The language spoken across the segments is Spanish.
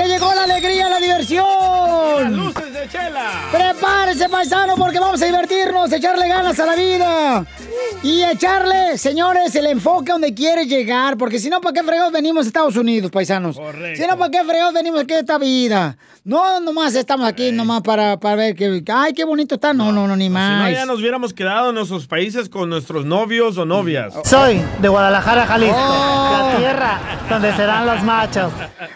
que llegó la alegría, la diversión. Las luces de chela. Prepárese, paisano, porque vamos a divertirnos, echarle ganas a la vida. Y echarle, señores, el enfoque donde quiere llegar. Porque si no, ¿para qué fregados venimos a Estados Unidos, paisanos? Correcto. Si no, ¿para qué fregados venimos aquí a esta vida? No, nomás estamos aquí, nomás para, para ver que. Ay, qué bonito está. No, no, no, ni Si no, más. ya nos hubiéramos quedado en nuestros países con nuestros novios o novias. Soy de Guadalajara, Jalisco, Oh. la tierra donde serán los machos.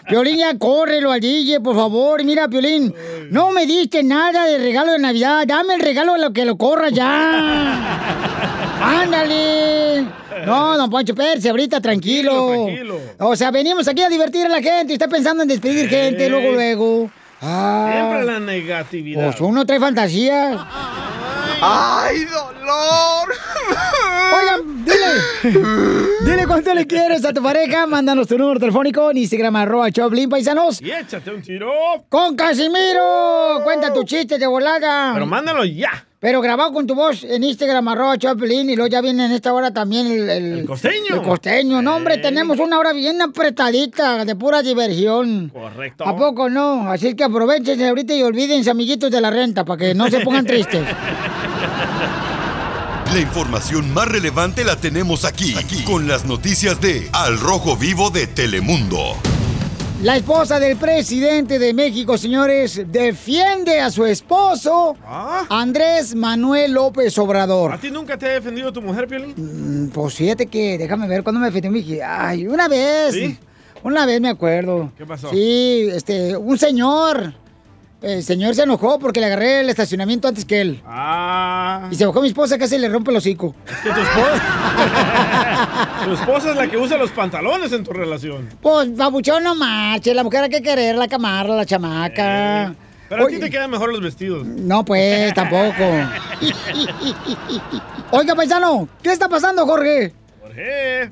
Piolín, ya córrelo al DJ, por favor. Mira, Piolín, no me diste nada de regalo de Navidad. Dame el regalo de lo que lo corra ya. Ándale. No, don Poncho Pérez, ahorita tranquilo. Tranquilo, tranquilo. O sea, venimos aquí a divertir a la gente. y Está pensando en despedir gente, luego, luego. Ah, Siempre la negatividad. pues uno trae fantasías. ¡Ay, dolor! Oigan, dile. Dile cuánto le quieres a tu pareja. Mándanos tu número telefónico en Instagram, arroba Choplin, paisanos. Y échate un tiro. ¡Con Casimiro! Cuenta tu chiste de volada. Pero mándalo ya. Pero grabado con tu voz en Instagram, arroba Choplin, y luego ya viene en esta hora también el... El, costeño. El costeño. No, hombre, tenemos una hora bien apretadita, de pura diversión. Correcto. ¿A poco no? Así que aprovechen ahorita y olvídense, amiguitos, de la renta, para que no se pongan tristes. La información más relevante la tenemos aquí, aquí, con las noticias de Al Rojo Vivo de Telemundo. La esposa del presidente de México, señores, defiende a su esposo, Andrés Manuel López Obrador. ¿A ti nunca te ha defendido tu mujer, Piolín? Mm, Pues fíjate que, déjame ver cuándo me defendió mi hija. Ay, una vez. ¿Sí? Una vez me acuerdo. ¿Qué pasó? Sí, este, un señor. El señor se enojó porque le agarré el estacionamiento antes que él. Ah. Y se enojó mi esposa, casi le rompe el hocico. Que tu esposa. tu esposa es la que usa los pantalones en tu relación. Pues, babuchón, no marche. La mujer hay que querer, la camarra, la chamaca. Pero a Oye, ti te quedan mejor los vestidos. No, pues, tampoco. Oiga, paisano, ¿qué está pasando, Jorge?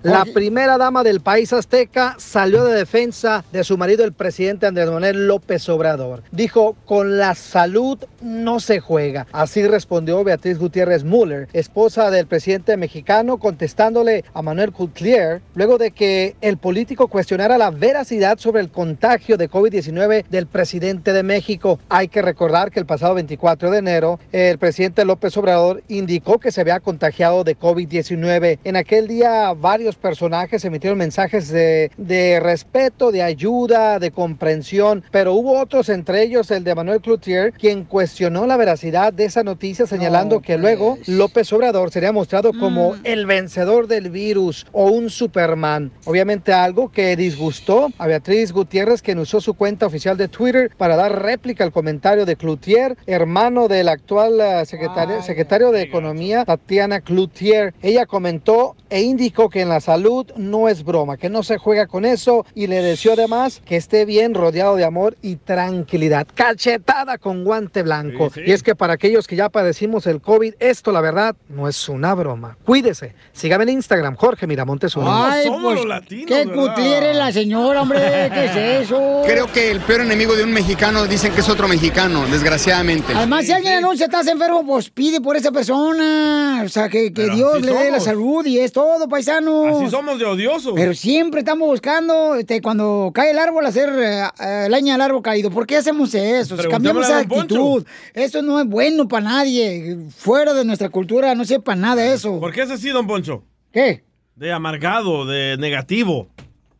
La primera dama del país azteca salió de defensa de su marido, el presidente Andrés Manuel López Obrador. Dijo, con la salud no se juega. Así respondió Beatriz Gutiérrez Müller, esposa del presidente mexicano, contestándole a Manuel Coutlier, luego de que el político cuestionara la veracidad sobre el contagio de COVID-19 del presidente de México. Hay que recordar que el pasado 24 de enero, el presidente López Obrador indicó que se había contagiado de COVID-19. En aquel día varios personajes emitieron mensajes de, de respeto, de ayuda, de comprensión, pero hubo otros, entre ellos el de Manuel Cloutier, quien cuestionó la veracidad de esa noticia, señalando que luego López Obrador sería mostrado como el vencedor del virus o un Superman. Obviamente algo que disgustó a Beatriz Gutiérrez, quien usó su cuenta oficial de Twitter para dar réplica al comentario de Cloutier, hermano del actual eh, secretario, secretario de Economía, Tatiana Cloutier. Ella comentó e indicó que en la salud no es broma, que no se juega con eso y le deseó además que esté bien rodeado de amor y tranquilidad. Cachetada con guante blanco. Sí, sí. Y es que para aquellos que ya padecimos el COVID, esto la verdad no es una broma. Cuídese. Sígame en Instagram, Jorge Miramontes uno. Ay, pues, qué cutliere la señora, hombre, ¿qué es eso? Creo que el peor enemigo de un mexicano dicen que es otro mexicano, desgraciadamente. Además, si alguien anuncia estás enfermo, pues pide por esa persona. O sea, que, que Dios le dé la salud y es todo, paisano. Así somos de odiosos. Pero siempre estamos buscando, este, cuando cae el árbol, hacer eh, leña al árbol caído. ¿Por qué hacemos eso? Preguntémosle Cambiamos esa actitud. Eso no es bueno para nadie. Fuera de nuestra cultura no sepa nada eso. ¿Por qué es así, don Poncho? ¿Qué? De amargado, de negativo.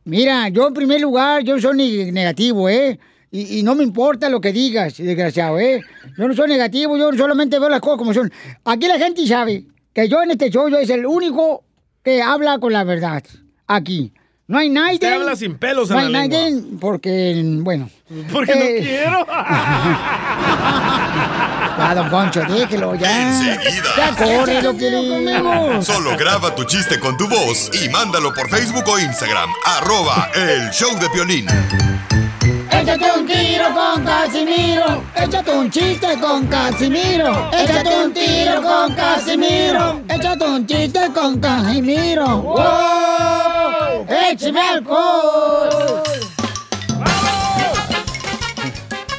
Mira, yo en primer lugar, yo no soy negativo, ¿eh? Y, y no me importa lo que digas, desgraciado, ¿eh? Yo no soy negativo, yo solamente veo las cosas como son. Aquí la gente sabe que yo en este show yo es el único que habla con la verdad. Aquí. No hay nadie. Usted habla sin pelos en no hay la lengua. nadie porque, bueno. Porque Eh, no quiero. Ya, don Poncho, déjelo, ya. Enseguida. Ya corre lo que conmigo. Solo graba tu chiste con tu voz y mándalo por Facebook o Instagram. Arroba el show de Piolín. Échate un tiro con Casimiro. Échate un chiste con Casimiro. Échate un tiro con Casimiro. Échate un chiste con Casimiro. ¡Wow! ¡Échame alcohol!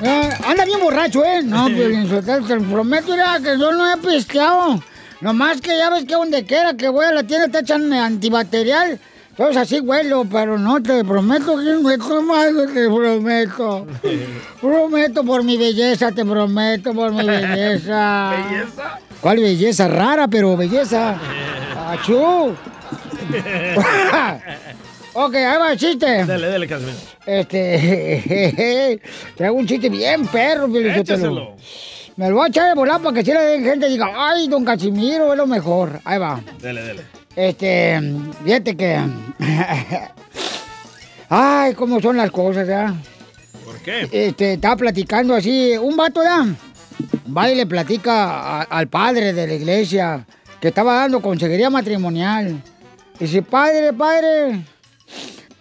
Eh, anda bien borracho, ¿eh? No, Piolín Sotelo, te prometo, mira, que yo no he pisteado. Nomás que ya ves que donde quiera que voy a la tienda te echan antibacterial. Entonces así huelo, pero no te prometo que no he tomado, te prometo. Prometo por mi belleza, te prometo por mi belleza. ¿Belleza? ¿Cuál belleza? Rara, pero belleza. ¡Achú! ok, ahí va el chiste. Dale, dale, Casimiro. Este. Traigo un chiste bien perro. Échaselo. Me lo voy a echar de volar para que si la gente diga, ay, don Casimiro es lo mejor. Ahí va. Dale, dale. Este, fíjate que. Ay, cómo son las cosas, ¿ya? ¿Por qué? Este, estaba platicando así, un vato, ¿ya? Va y le platica a- al padre de la iglesia que estaba dando consejería matrimonial. Dice, padre, padre,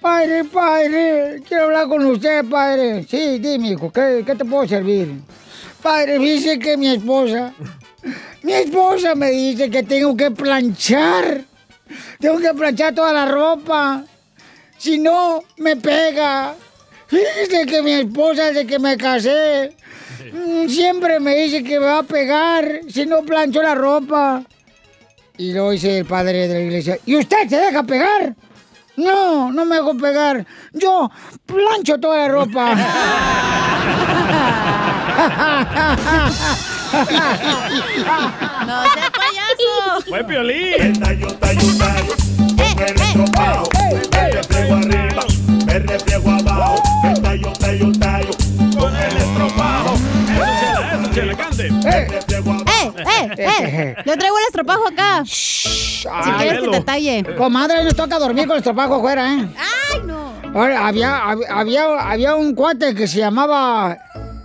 padre, padre, quiero hablar con usted, padre. Sí, dime, hijo, ¿qué, qué te puedo servir? Padre, dice que mi esposa, mi esposa me dice que tengo que planchar. Tengo que planchar toda la ropa. Si no, me pega. Fíjese que mi esposa, desde que me casé, mm, siempre me dice que me va a pegar si no plancho la ropa. Y luego dice el padre de la iglesia, ¿y usted se deja pegar? No, no me hago pegar. Yo plancho toda la ropa. ¡No seas payaso! ¡Fue Piolín! Estropajo. Chela, cante. Eh, ¡Eh, eh, eh! Yo traigo el estropajo acá. Si quieres que te talle. Comadre, nos toca dormir con el trabajo afuera, ¿eh? ¡Ay, no! Había, hab- había, había un cuate que se llamaba...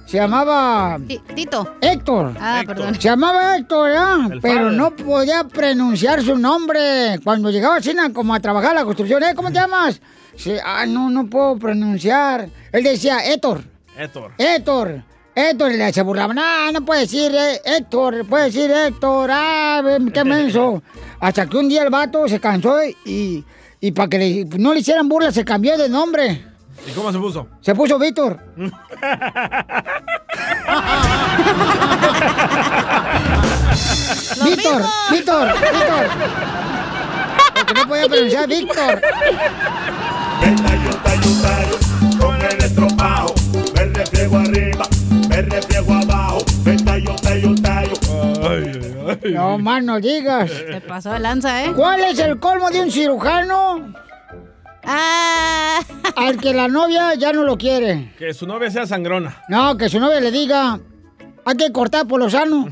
Se llamaba... Ti- Tito. Héctor. Ah, Héctor. perdón. Se llamaba Héctor, ¿ya? El Pero padre. no podía pronunciar su nombre. Cuando llegaba a China, como a trabajar la construcción, ¿eh? ¿Cómo te llamas? Sí, ah, no, no puedo pronunciar. Él decía Héctor, Héctor. Héctor, Héctor. Le se burlaba, no, no puede decir eh, Héctor, puede decir Héctor. Ah, qué menso. Hasta que un día el vato se cansó y, y para que le- no le hicieran burla, se cambió de nombre. ¿Y cómo se puso? Se puso Víctor. ¡Lo Víctor! Víctor, Víctor. Porque no podía pronunciar Víctor. Con el estropajo, me refriego arriba, me refriego abajo, tallo. Ay, ay, ay. No más no digas. Te pasó de lanza, ¿eh? ¿Cuál es el colmo de un cirujano ¡Ah! al que la novia ya no lo quiere? Que su novia sea sangrona. No, que su novia le diga, hay que cortar por lo sano.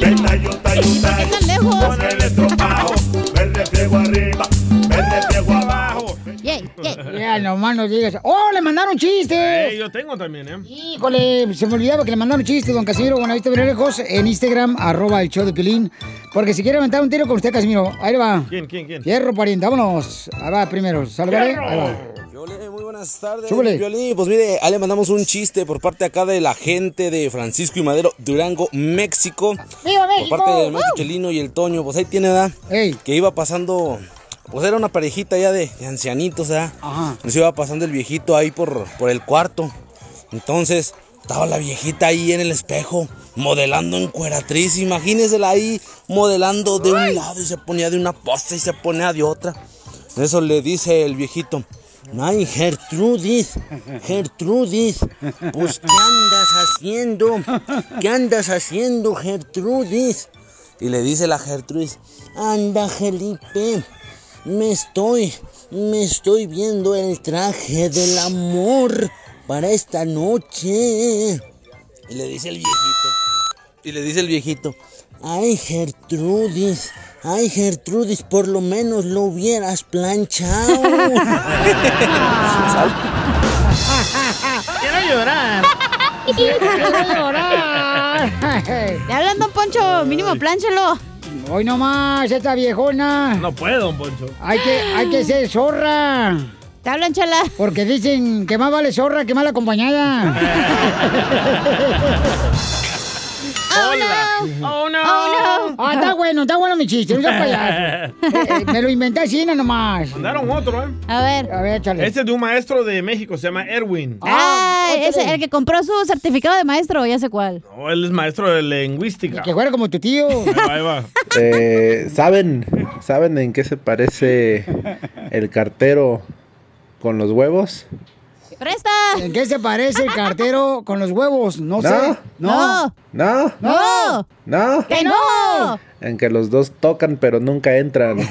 Me tallo, tallo, ¿Y por qué tallo. tan lejos? Con el arriba, refriego abajo. Ya, nomás no digas. ¡Oh, le mandaron chistes! Eh, yo tengo también, ¿eh? Híjole, se me olvidaba que le mandaron chistes, don Casimiro Buenavista lejos en Instagram, arroba el show de Pilín. Porque si quiere aventar un tiro con usted, Casimiro, ahí le va. ¿Quién, quién, quién? Fierro, pariente, vámonos. Ahí va primero, salve. Ahí va. Muy buenas tardes. Piolín. Pues mire, ahí le mandamos un chiste por parte acá de la gente de Francisco y Madero, Durango, México. ¡Viva Por México! parte del maestro Chelino y el Toño, pues ahí tiene, ¿verdad? ¡Ey! Que iba pasando, pues era una parejita ya de, de ancianitos, ¿verdad? Ajá. Nos iba pasando el viejito ahí por, por el cuarto. Entonces, estaba la viejita ahí en el espejo, modelando en cueratriz. Imagínensela ahí, modelando de un lado y se ponía de una posta y se ponía de otra. Eso le dice el viejito. Ay, Gertrudis, Gertrudis, pues ¿qué andas haciendo? ¿Qué andas haciendo, Gertrudis? Y le dice la Gertrudis, anda, Felipe, me estoy, me estoy viendo el traje del amor para esta noche. Y le dice el viejito, y le dice el viejito, ay, Gertrudis, ay, Gertrudis, por lo menos lo hubieras planchado. Quiero llorar. ¡Quiero llorar! ¿Le hablan, don Poncho? Mínimo, plánchelo. Hoy nomás, esta viejona. No puedo, don Poncho. Hay que, hay que ser zorra. ¿Te hablan, chala? Porque dicen que más vale zorra que mal acompañada. no. Oh, no. Ah, está bueno, está bueno mi chiste, no seas payaso. Eh, me lo inventé así no nomás. Mandaron otro, ¿eh? A ver. A ver, échale. Este es de un maestro de México, se llama Erwin. Ah, ese, el que compró su certificado de maestro, ya sé cuál. No, él es maestro de lingüística. Que fuera como tu tío. Ahí va, ahí va. Eh, ¿saben, ¿Saben en qué se parece el cartero con los huevos? ¡Presta! ¿En qué se parece el cartero con los huevos? No, No. sé. No. ¿No? ¡No! ¿No? ¡Que no! En que los dos tocan pero nunca entran.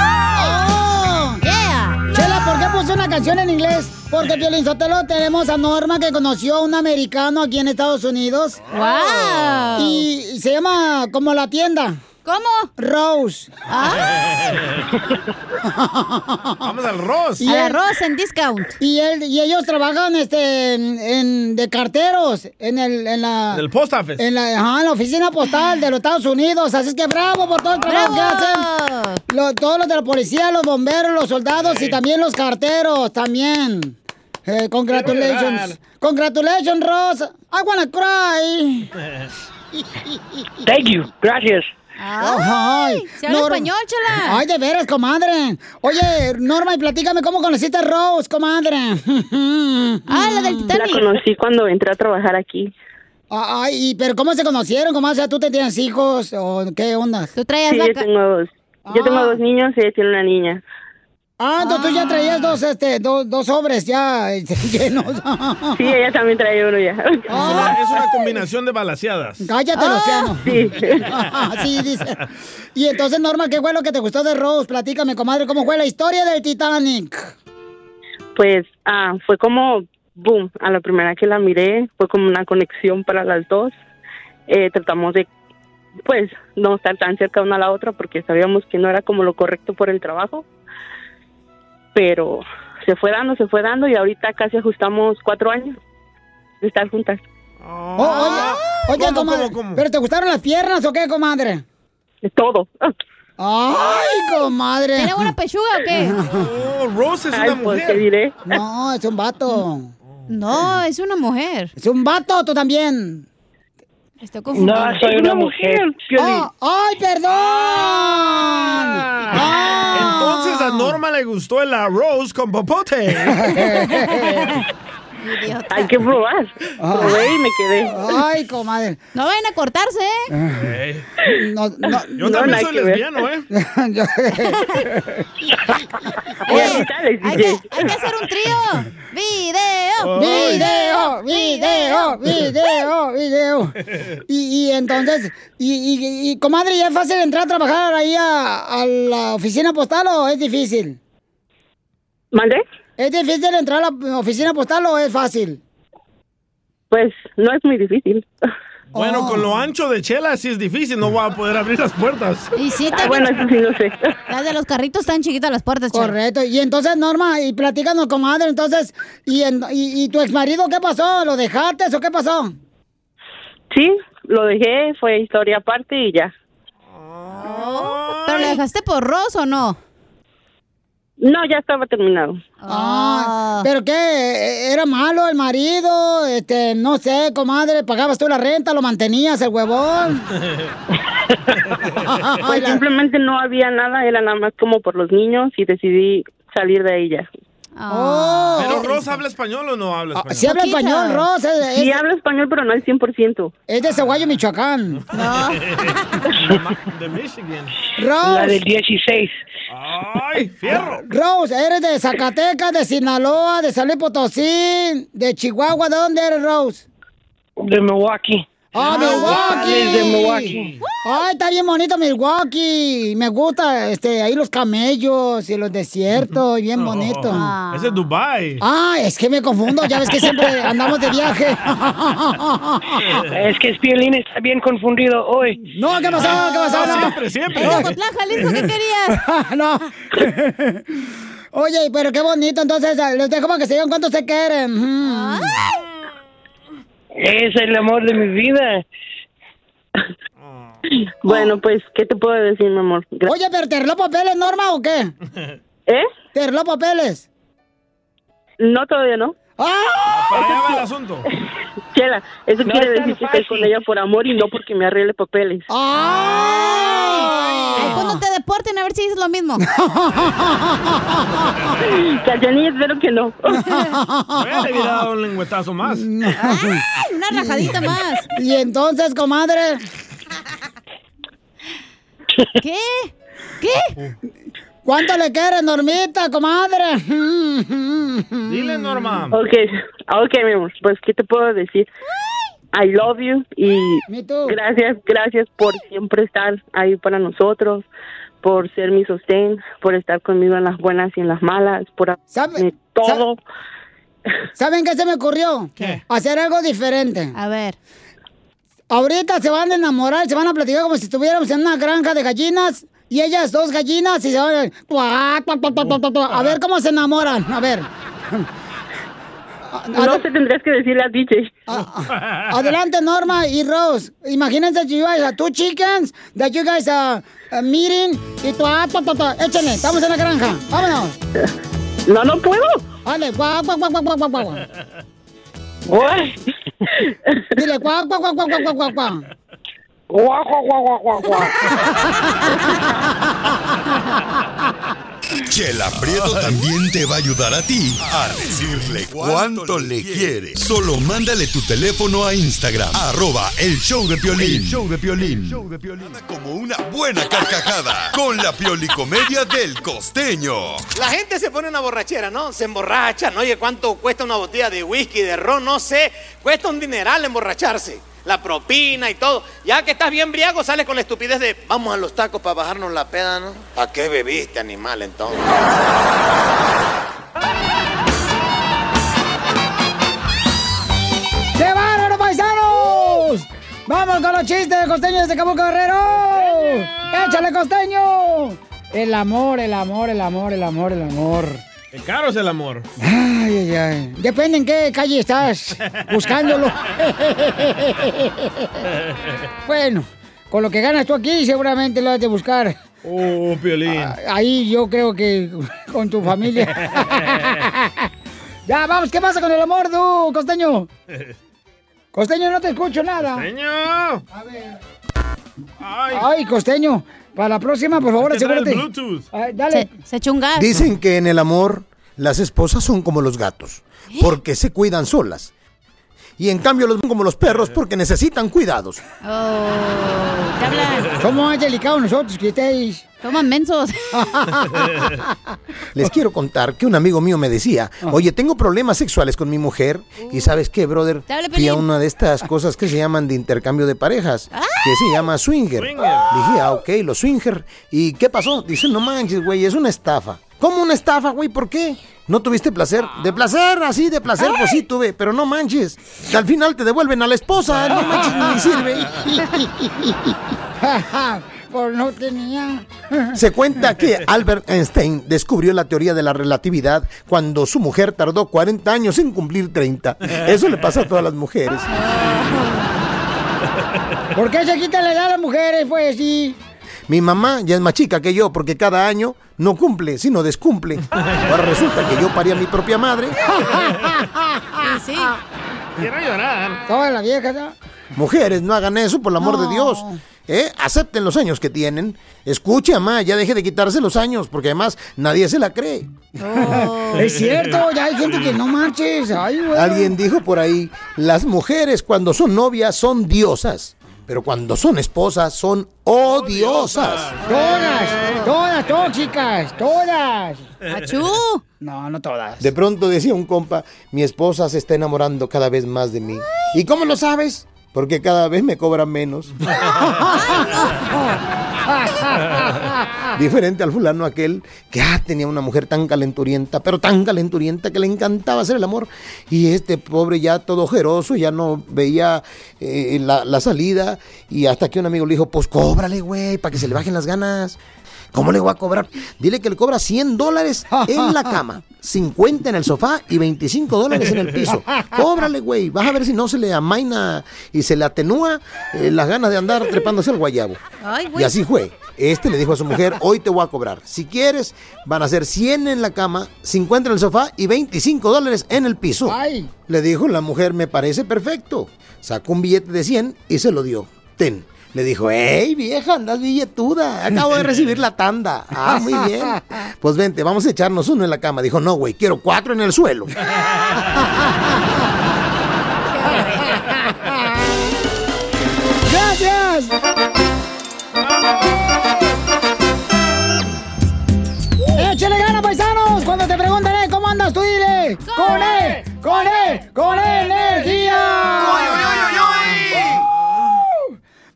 ¡Oh! Chela, ¿por qué puso una canción en inglés? Porque Piolín Sotelo tenemos a Norma que conoció a un americano aquí en Estados Unidos. ¡Wow! Y se llama como la tienda. ¿Cómo? Rose. Vamos al Ross. A la Ross en discount. Y, él, y ellos trabajan este, en, en- de carteros en, el, en la... Del post office. En la, ajá, en la oficina postal de los Estados Unidos. Así es que bravo por todo el trabajo que hacen. Lo- todos los de la policía, los bomberos, los soldados y también los carteros también. Eh, congratulations. Congratulations, Ross. I wanna cry. Thank you, gracias. Ay, se habla Nor- español, chala. Ay, de veras, comadre. Oye, Norma, y platícame cómo conociste a Rose, comadre. ah, la del La conocí cuando entré a trabajar aquí. Ay, y- pero ¿cómo se conocieron, comadre? O sea, ¿tú te tienes hijos o qué onda? Tú traías Sí, yo tengo dos. Yo tengo dos niños y ella tiene una niña. Ah, entonces tú ya traías dos, este, dos, dos sobres ya este, llenos. Sí, ella también trae uno ya. Es, una, es una combinación de balaseadas. Cállate, Luciano. Sí. sí, dice. Y entonces, Norma, ¿qué fue lo que te gustó de Rose? Platícame, comadre, ¿cómo fue la historia del Titanic? Pues ah, fue como, boom, a la primera que la miré, fue como una conexión para las dos. Eh, tratamos de, pues, no estar tan cerca una a la otra porque sabíamos que no era como lo correcto por el trabajo. Pero se fue dando, se fue dando y ahorita casi ajustamos cuatro años de estar juntas. Oh, oye, oye, comadre, ¿pero te gustaron las piernas o qué, comadre? De todo. Ay, comadre. ¿Tiene buena pechuga o qué? Oh, Rose es Ay, una pues, mujer. ¿qué diré? No, es un vato. No, es una mujer. Es un vato, tú también. Estoy confundida. No, soy una mujer. Oh, ¡Ay, perdón! Ah. Entonces a Norma le gustó el arroz con popote. Hay que probar. Probé y me quedé. Ay, comadre. No vayan a cortarse, ¿eh? No, no, Yo No, también soy lesbiano, ¿eh? Oye, hay que, hay que hacer un trío. ¡Video! Video, video, video, video. Y, y entonces, y, y, y, comadre, ¿ya es fácil entrar a trabajar ahí a, a la oficina postal o es difícil? ¿Mandé? ¿Es difícil entrar a la oficina postal o es fácil? Pues no es muy difícil. Bueno, con lo ancho de Chela sí es difícil, no va a poder abrir las puertas. Y sí, Ah, bueno, eso sí no sé. Las de los carritos están chiquitas las puertas, chela. Correcto. Y entonces, Norma, y platícanos, comadre, entonces, ¿y, en- y, y tu exmarido qué pasó? ¿Lo dejaste o qué pasó? Sí, lo dejé, fue historia aparte y ya. ¿Pero le dejaste por Ross o no? No, ya estaba terminado. Ah, ¿pero qué? ¿Era malo el marido? Este, no sé, comadre, ¿pagabas tú la renta, lo mantenías el huevón? Pues simplemente no había nada, era nada más como por los niños y decidí salir de ella. Oh, ¿Pero Ross habla español o no habla español? sí habla español, Ross. Es, Sí es- hablo español, pero no al 100%. es de Ceguayo, Michoacán. De Michigan. Rose. La del 16. ¡Ay, fierro! Rose, eres de Zacatecas, de Sinaloa, de San Luis Potosí, de Chihuahua. ¿De dónde eres, Rose? De Milwaukee. ¡Ah, Milwaukee! De Milwaukee. Ay, está bien bonito Milwaukee. Me gusta, este, ahí los camellos y los desiertos, bien bonito. Ese es Dubai. Ah, es que me confundo, ya ves que siempre andamos de viaje. Es que Spielín está bien confundido hoy. No, ¿qué pasó? ¿Qué pasó? No, siempre, siempre. Jalisco, ¿qué querías? no. Oye, pero qué bonito, entonces les dejo para que se digan cuánto se quieren. Mm. Es el amor de mi vida. Bueno, pues, ¿qué te puedo decir, mi amor? Oye, pero ¿te arregló papeles, Norma, o qué? ¿Eh? ¿Te arregló papeles? No, todavía no. ¡Ah! Para allá va el asunto. Chela, eso No quiere es decir que estoy con ella por amor y no porque me arregle papeles. ¡Ah! Ay, cuando te deporten, a ver si dices lo mismo. Cachanilla, espero que no. Bueno, le hubiera dado un lengüetazo más. Ay, una rajadita más. Y entonces, comadre, ¿Qué? ¿Qué? ¿Cuánto le quieres, Normita, comadre? Dile, Norma. Ok, ok, mi amor, pues, ¿qué te puedo decir? I love you y gracias, gracias por siempre estar ahí para nosotros, por ser mi sostén, por estar conmigo en las buenas y en las malas, por ¿Sabe- hacerme todo. ¿Saben qué se me ocurrió? ¿Qué? Hacer algo diferente. A ver. Ahorita se van a enamorar, se van a platicar como si estuviéramos en una granja de gallinas. Y ellas dos gallinas y se van a... ver cómo se enamoran. A ver. No te tendrías que decirle a DJ. Adelante, Norma y Rose. Imagínense you guys two chickens that you guys are uh, meeting y ah, tu, tu, tu. échenle, estamos en la granja. Vámonos. No, no puedo. Dale, guau, guau, guau, guau, guau, guau. Dile, guau, guau, guau, guau, guau, guau, guau, guau. Guau, guau, guau. Chela Prieto también te va a ayudar a ti a decirle cuánto le quiere. Solo mándale tu teléfono a Instagram, arroba el show de Piolín. El show de Piolín. Nada Como una buena carcajada con la piolicomedia del costeño. La gente se pone una borrachera, ¿no? Se emborracha, ¿no? Oye, ¿cuánto cuesta una botella de whisky, de ron? No sé. Cuesta un dineral emborracharse. La propina y todo. Ya que estás bien briago, sales con la estupidez de vamos a los tacos para bajarnos la peda, ¿no? ¿A qué bebiste, animal, entonces? ¡Qué bárbaro, paisanos! ¡Vamos con los chistes de costeño desde Cabo Guerrero! ¡Échale, costeño! El amor, el amor, el amor, el amor, el amor. Qué caro es el amor. Ay, ay, ay. Depende en qué calle estás buscándolo. bueno, con lo que ganas tú aquí, seguramente lo has de buscar. Oh, Piolín. Ahí yo creo que con tu familia. ya, vamos, ¿qué pasa con el amor, tú, costeño? Costeño, no te escucho nada. Costeño. A ver. Ay. costeño. Para la próxima, por favor, asegúrate. Bluetooth. Ay, dale. Se echó un gas. Dicen que en el amor las esposas son como los gatos, porque se cuidan solas. Y en cambio los ven como los perros porque necesitan cuidados. Oh, ¿qué hablan? Somos más delicados nosotros que ustedes. Toman mensos. Les quiero contar que un amigo mío me decía, oye, tengo problemas sexuales con mi mujer. Y sabes qué, brother, fui a una de estas cosas que se llaman de intercambio de parejas, que se llama swinger. Swinger. Dije, ah, ok, los swinger. ¿Y qué pasó? Dice, no manches, güey, es una estafa. ¿Cómo una estafa, güey? ¿Por qué? ¿No tuviste placer? De placer, así, de placer, pues sí tuve, pero no manches. Al final te devuelven a la esposa, no manches, ni sirve. Pues no tenía. Se cuenta que Albert Einstein descubrió la teoría de la relatividad cuando su mujer tardó 40 años en cumplir 30. Eso le pasa a todas las mujeres. ¿Por qué se quita la edad a las mujeres, pues sí? Mi mamá ya es más chica que yo porque cada año no cumple, sino descumple. Ahora resulta que yo parí a mi propia madre. Sí, sí. Quiero llorar. Toda la vieja, ¿no? Mujeres, no hagan eso, por el amor de Dios. ¿Eh? Acepten los años que tienen. Escuche, mamá, ya deje de quitarse los años, porque además nadie se la cree. Es cierto, ya hay gente que no marches. Ay, güey. Alguien dijo por ahí, las mujeres cuando son novias son diosas, pero cuando son esposas son odiosas. Todas, todas tóxicas, todas. ¡Achú! No, no todas. De pronto decía un compa, mi esposa se está enamorando cada vez más de mí. ¿Y cómo lo sabes? Porque cada vez me cobran menos. Diferente al fulano aquel que ah, tenía una mujer tan calenturienta, pero tan calenturienta que le encantaba hacer el amor. Y este pobre ya todo ojeroso, ya no veía eh, la, la salida. Y hasta que un amigo le dijo, pues cóbrale, güey, para que se le bajen las ganas. ¿Cómo le voy a cobrar? Dile que le cobra 100 dólares en la cama, 50 en el sofá y 25 dólares en el piso. Cóbrale, güey. Vas a ver si no se le amaina y se le atenúa eh, las ganas de andar trepándose al guayabo. Ay, Y así fue. Este le dijo a su mujer, hoy te voy a cobrar. Si quieres, van a ser 100 en la cama, 50 en el sofá y 25 dólares en el piso. Le dijo la mujer, me parece perfecto. Sacó un billete de 100 y se lo dio. Ten. Le dijo, hey vieja, andas billetuda. Acabo de recibir la tanda. Ah, muy bien. Pues vente, vamos a echarnos uno en la cama. Dijo, no, güey, quiero cuatro en el suelo. ¡Gracias! ¡Échale gana, paisanos! Cuando te pregunten, eh, ¿cómo andas tú? Dile, ¡con E! ¡Con E! ¡Con E energía!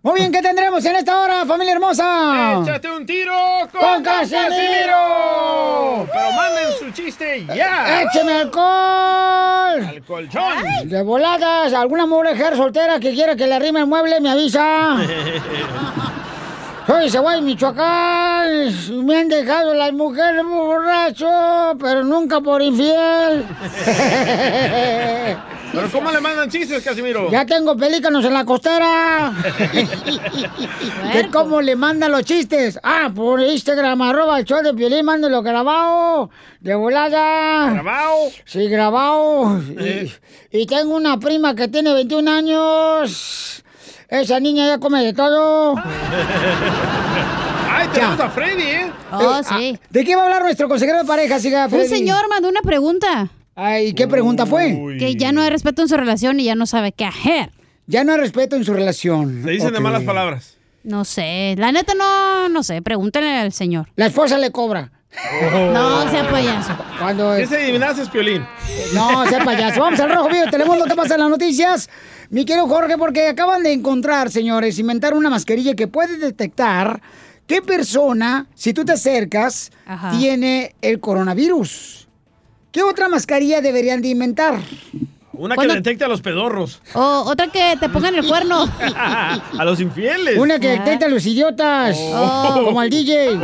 Muy bien, ¿qué tendremos en esta hora, familia hermosa? ¡Échate un tiro con, ¡Con Casimiro! Casimiro! Pero manden su chiste ya. ¡Écheme alcohol! ¡Al colchón! De voladas, alguna mujer soltera que quiera que le arrime el mueble, me avisa. Soy Ceguay, Michoacán. Me han dejado las mujeres muy borracho, pero nunca por infiel. ¿Pero cómo le mandan chistes, Casimiro? Ya tengo pelícanos en la costera. ¿De cómo le mandan los chistes? Ah, por Instagram, arroba el show de Piolín, mándalo grabado. De volada. ¿Grabado? Sí, grabado. Y, y tengo una prima que tiene 21 años. Esa niña ya come de todo. ¡Ay, te Ya. gusta Freddy, eh! Oh, Eh, sí. ah, ¿De qué va a hablar nuestro consejero de pareja, siga, Un Freddy? señor mandó una pregunta. Ay, ¿qué pregunta fue? Que ya no hay respeto en su relación y ya no sabe qué hacer. Ya no hay respeto en su relación. Le dicen de malas palabras. No sé. La neta no, no sé. Pregúntale al señor. La esposa le cobra. No, sea payaso. Cuando Ese adivinaste es Piolín. No, sea payaso. Vamos al rojo vivo. Telemundo, ¿qué pasa en las noticias? Mi querido Jorge, porque acaban de encontrar, señores, inventaron una mascarilla que puede detectar qué persona, si tú te acercas, Ajá. tiene el coronavirus. ¿Qué otra mascarilla deberían de inventar? Una ¿Cuándo? que detecta a los pedorros. O otra que te pongan el cuerno. a los infieles. Una que detecta a los idiotas, Oh. como al DJ.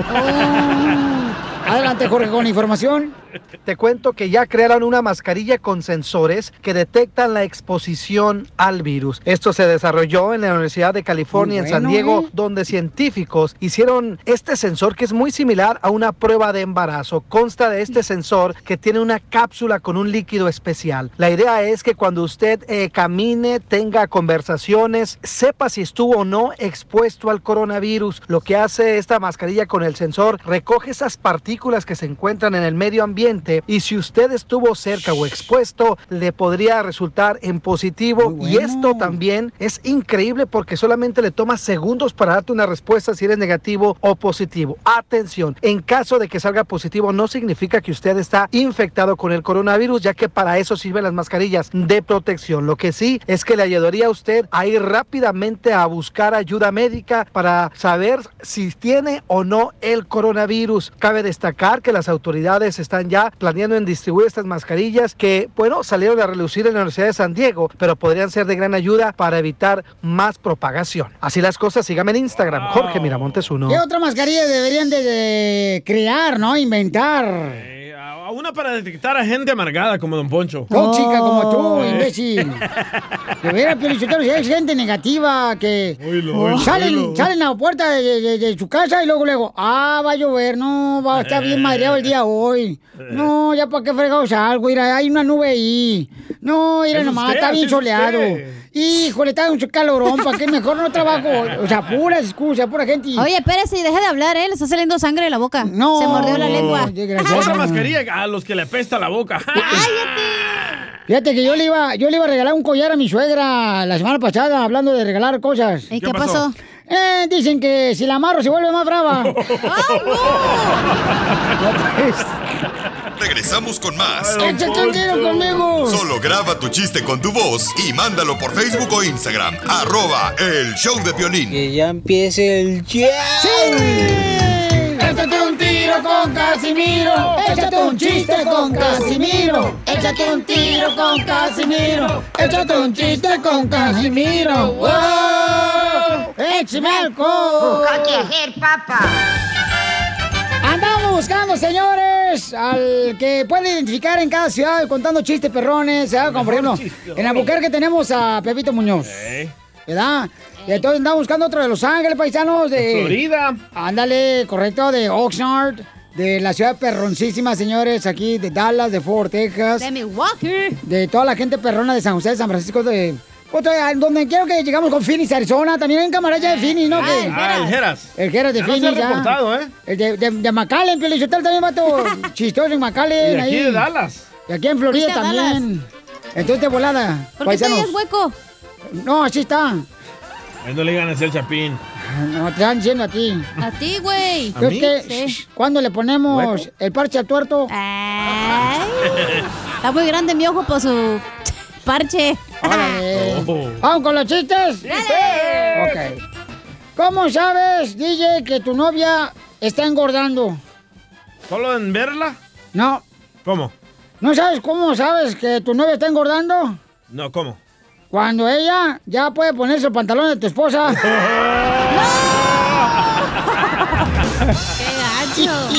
Adelante, Jorge, con la información. Te cuento que ya crearon una mascarilla con sensores que detectan la exposición al virus. Esto se desarrolló en la Universidad de California en San Diego, ¿eh? donde científicos hicieron este sensor que es muy similar a una prueba de embarazo. Consta de este sensor que tiene una cápsula con un líquido especial. La idea es que cuando usted eh, camine, tenga conversaciones, sepa si estuvo o no expuesto al coronavirus. Lo que hace esta mascarilla con el sensor recoge esas partículas que se encuentran en el medio ambiente y si usted estuvo cerca o expuesto, le podría resultar en positivo. Y esto también es increíble porque solamente le toma segundos para darte una respuesta si eres negativo o positivo. Atención, en caso de que salga positivo no significa que usted está infectado con el coronavirus, ya que para eso sirven las mascarillas de protección. Lo que sí es que le ayudaría a usted a ir rápidamente a buscar ayuda médica para saber si tiene o no el coronavirus. Cabe destacar que las autoridades están ya planeando en distribuir estas mascarillas que, bueno, salieron a relucir en la Universidad de San Diego, pero podrían ser de gran ayuda para evitar más propagación. Así las cosas, síganme en Instagram, Jorge Miramontes uno. ¿Qué otra mascarilla deberían de, de crear, no? Inventar. Eh, a una para detectar a gente amargada como Don Poncho. Tóxica como tú, imbécil. De veras, Piolichotero, si hay gente negativa que salen, salen a la puerta de, de- de su casa y luego luego, ah, va a llover, no, va a estar bien madreado el día hoy. No, ya para qué fregados algo, mira, hay una nube ahí. No, mira nomás, usted, está bien soleado. usted. Híjole, está un calorón, ¿para qué mejor no trabajo? O sea, puras excusas, pura gente. Oye, espérese y deja de hablar, ¿eh? Le está saliendo sangre de la boca. No. Se mordió la lengua. Otra mascarilla a los que le apesta la boca. Fíjate que yo le iba, yo le iba a regalar un collar a mi suegra la semana pasada, hablando de regalar cosas. ¿Y qué ¿Qué pasó? pasó? Eh, dicen que si la amarro se vuelve más brava. Regresamos con más. Échate un tiro conmigo. Solo graba tu chiste con tu voz y mándalo por Facebook o Instagram. Arroba el show de violín. Que ya empiece el ¡Sí! Échate un tiro con Casimiro. Échate un chiste con Casimiro. Échate un tiro con Casimiro. Échate un chiste con Casimiro. ¡Wow! ¡Échame alcohol! papa. Buscando, señores, al que puede identificar en cada ciudad contando chistes perrones, ¿verdad? Como por ejemplo, en Albuquerque tenemos a Pepito Muñoz. ¿Verdad? Y entonces andamos buscando otro de Los Ángeles, paisanos, de... Florida. Ándale, correcto, de Oxnard, de la ciudad perroncísima, señores, aquí de Dallas, de Fort Worth, Texas. De Milwaukee. De toda la gente perrona de San José, de San Francisco, de... Otro, a donde quiero que llegamos con Phoenix, Arizona. También hay un camarada de Phoenix, ¿no? Ah, Que- el Geras. Ah, el Geras. El Geras de Ya no se ha reportado, ¿eh? El de, de, de McAllen, Pio también vato chistoso en McAllen. Y aquí ahí. de Dallas. Y aquí en Florida a también. Entonces de volada. ¿Por qué tenías hueco? No, así está. Ahí no le ganas el chapín. No, te están diciendo a ti. A ti, güey. Que, shh, ¿cuándo le ponemos el parche al tuerto? Ay, está muy grande mi ojo por su parche. Oh. ¿Vamos con los chistes? Ok. ¿Cómo sabes, DJ, que tu novia está engordando? ¿Solo en verla? No. ¿Cómo? ¿No sabes cómo sabes que tu novia está engordando? No, ¿cómo? Cuando ella ya puede ponerse el pantalón de tu esposa. ¡Qué gacho!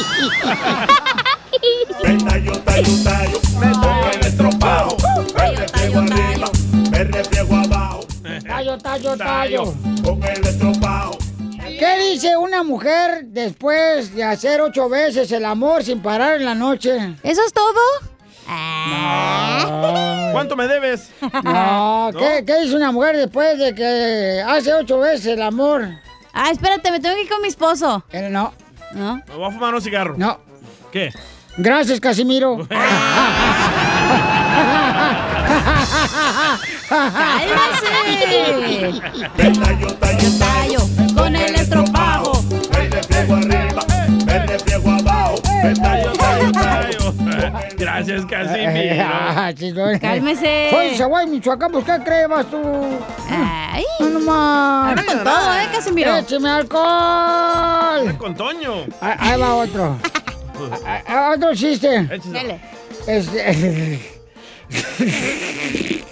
Arriba, me refriego abajo. Tallo, tallo, tallo. Con el estropajo. ¿Qué dice una mujer después de hacer ocho veces el amor sin parar en la noche? ¿Eso es todo? ¿Cuánto me debes? No, ¿qué, qué dice una mujer después de que hace ocho veces el amor? Ah, espérate, me tengo que ir con mi esposo. Eh, no, ¿No? Me voy a fumar un cigarro. no. ¿Qué? Gracias, Casimiro. ¡Cálmase! Me tallo, tallo, Tallo, con el estropajo. me refriego arriba, me refriego abajo. Tallo, tallo, tallo. Gracias, Casimiro. Ah, Cálmese. Soy Zaguay, Michoacán, pues ¿qué crees vas tú? Ay. No nomás. Anda con todo, ¿eh, Casimiro? ¡Écheme alcohol! Con Toño. Ahí, va otro. Otro chiste. Dale. Este...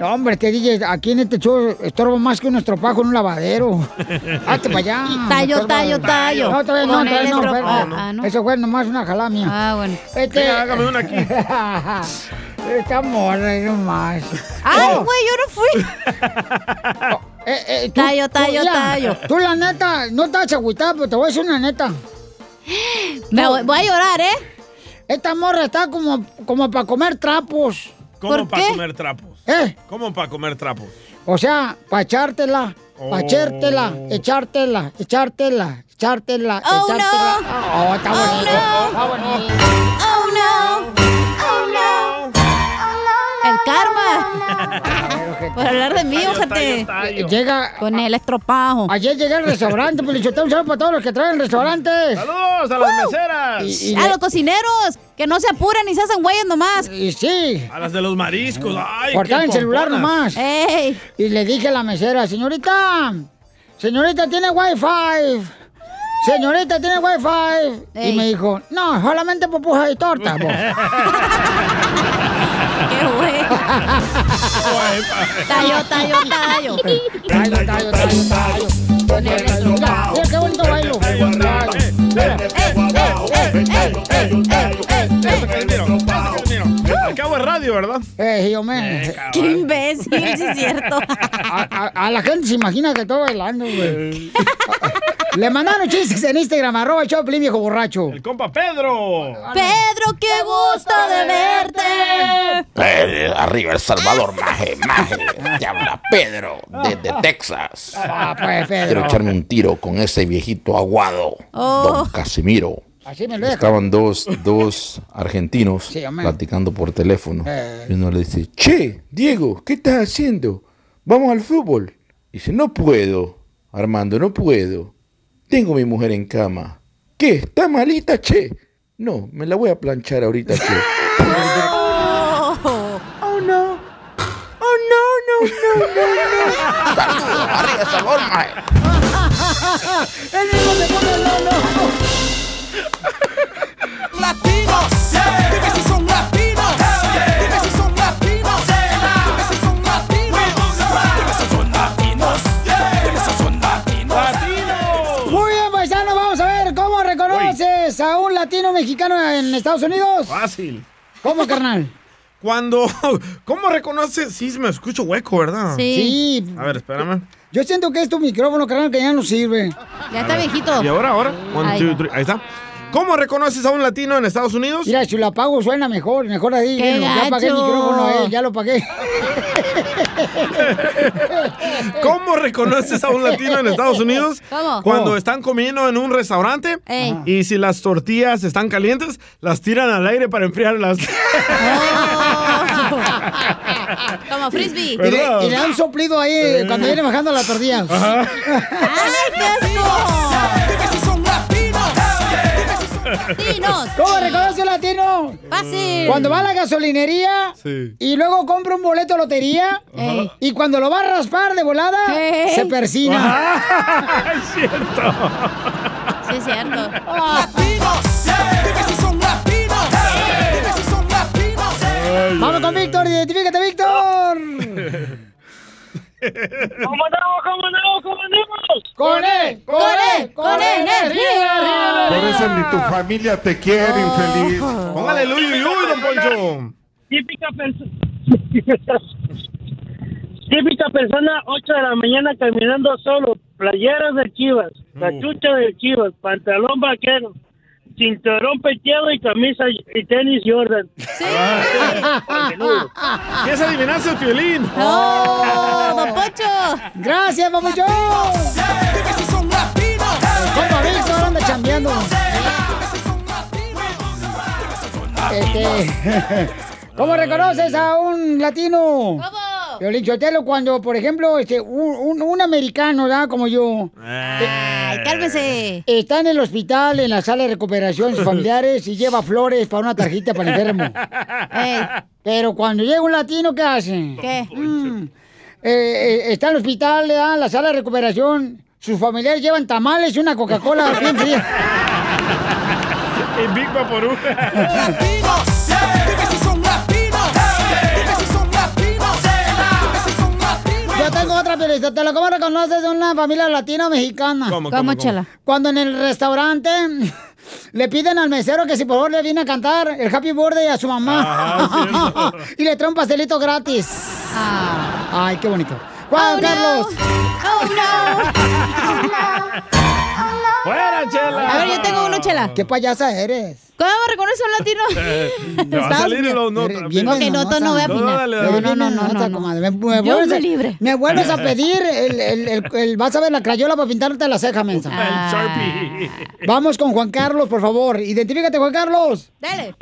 No, hombre, te dije, aquí en este show estorbo más que un estropajo en un lavadero. Hazte para allá. Tallo, tallo, tallo. No, todavía no, todavía no. Ah, no. Eso fue nomás una jalamia. Ah, bueno. Este... Venga, hágame una aquí. Esta morra nomás. ¡Ay, Oh, güey, yo no fui! eh, eh, tú- Tallo, tú, tallo, mira, tallo. Tú, la neta, no estás agüitada, pero te voy a decir una neta. Me voy, voy a llorar, ¿eh? Esta morra está como, como para comer trapos. ¿Cómo ¿Por para comer trapos? ¿Eh? ¿Cómo para comer trapos? O sea, para echártela, Oh. para echártela, echártela, echártela, echártela, Oh, echártela. no. Oh, está Oh, bonito, no. está bonito. ¡Oh, no! ¡Oh, no! ¡El karma! Por hablar de mí, ojete. Llega, Con el estropajo. ayer llegué al restaurante, pues le un saludo para todos los que traen restaurantes. ¡Saludos a las meseras! Y, y A le- los cocineros, que no se apuren y se hacen güeyes nomás. y sí, A las de los mariscos. ¡Ay, cortar qué el celular nomás. ¡Ey! Y le dije a la mesera, señorita, señorita, ¿tiene wifi? Señorita, ¿tiene wifi? Y Ey. me dijo, no, solamente pupuja y torta. po". ¡Qué güey! Tallo, tallo, tallo. Tallo, tallo, tallo, tallo. Mira, qué bonito bailo. Radio, ¿verdad? Eh, yo me... ¡Qué imbécil! Sí, es cierto. A, a- a la gente se imagina que estoy bailando, güey. Le mandaron chistes en Instagram, arroba el Choplin, viejo borracho. El compa Pedro. Pedro, qué gusto de verte. Eh, arriba El Salvador, maje, maje. Te habla Pedro, desde Texas. Ah, pues, Quiero echarme un tiro con ese viejito aguado, Oh. don Casimiro. Así me lo deja. Estaban dos, dos argentinos Sí, platicando por teléfono. Eh. Y uno le dice, che, Diego, ¿qué estás haciendo? Vamos al fútbol. Dice, no puedo, Armando, no puedo. Tengo mi mujer en cama. ¿Qué? ¿Está malita, che? No, me la voy a planchar ahorita, che. Oh. Oh no. Oh no, no, no, no, no. Saludos, arriba El Salvador, maje. ¡El mismo se pone Lolo! Latinos, dime si son latinos, dime si son latinos, dime si son latinos, dime si son latinos, dime si son latinos. Muy bien, paisano, vamos a ver cómo reconoces a un latino mexicano en Estados Unidos? Fácil. ¿Cómo, carnal? Cuando. ¿Cómo reconoces? Sí, me escucho hueco, ¿verdad? Sí. A ver, espérame. Yo siento que es tu micrófono, carnal, que ya no sirve. Ya está viejito. ¿Y ahora, ahora? One, Ahí. two, three. Ahí está. ¿Cómo reconoces a un latino en Estados Unidos? Mira, si lo apago suena mejor, mejor ahí. ¡Qué ya apagué el micrófono, eh, ya lo pagué. ¿Cómo reconoces a un latino en Estados Unidos? ¿Cómo? Cuando ¿Cómo? están comiendo en un restaurante Ey. y si las tortillas están calientes, las tiran al aire para enfriarlas. Como frisbee. Y le, y le dan un soplido ahí cuando viene bajando la tortilla. ¡Ay, qué asco! Latinos. ¿Cómo reconoce un latino? Fácil. Cuando va a la gasolinería y luego compra un boleto de lotería Ey. y cuando lo va a raspar de volada, Ey. se persina. es cierto. Sí, es cierto. Dime si son latinos. Dime si son latinos. Vamos con Víctor, identifícate, Víctor. ¿Cómo no? ¿Cómo no? ¿Cómo no? ¡Con él! ¡Con él! ¡Con energía! Por eso ni tu familia te quiere, infeliz. Póngale el uy, uy, uy, don Poncho. Típica persona. Típica persona, 8 de la mañana caminando solo, playeras de chivas, cachucha de chivas, pantalón vaquero, cinturón peteado y camisa y tenis Jordan. ¿Qué es adivinarse el violín? ¡No, don Poncho! ¡Gracias, papuchón! El compa Víctor anda chambeando. Este, ¿Cómo reconoces a un latino? ¿Cómo? Violín Sotelo, cuando, por ejemplo, este, un, un- un americano, ¿verdad? Como yo. Ay, cálmese. Está en el hospital, en la sala de recuperación, sus familiares, y lleva flores para una tarjeta para el enfermo. Pero cuando llega un latino, ¿qué hace? ¿Qué? Mm, eh, eh, está en el hospital, ¿verdad? en la sala de recuperación. Sus familiares llevan tamales y una Coca-Cola bien fría. Y Big Vaporú. Tengo otra periodista. ¿Te lo cómo reconoces de una familia latina o mexicana? ¿Cómo, cómo, ¿Cómo, cómo? chela? Cuando en el restaurante le piden al mesero que si por favor le viene a cantar el Happy Birthday a su mamá. y le trae un pastelito gratis. Ay, qué bonito. Juan Oh, no. Carlos. ¡Oh, no! ¡Fuera, Chela! A ver, yo tengo uno, Chela. ¿Qué payasa eres? ¿Cómo reconoce a un latino? Te va a salir lo no. Bien Ok, no, no, no voy a No, opinar. no, no, mensa, no. comadre. Me, me Dios vuelves me a- libre. Me vuelves a pedir el, el, el, el- vas a ver la crayola para pintarte la ceja, mensa. El Sharpie. Vamos con Juan Carlos, por favor. Identifícate, Juan Carlos. Dale.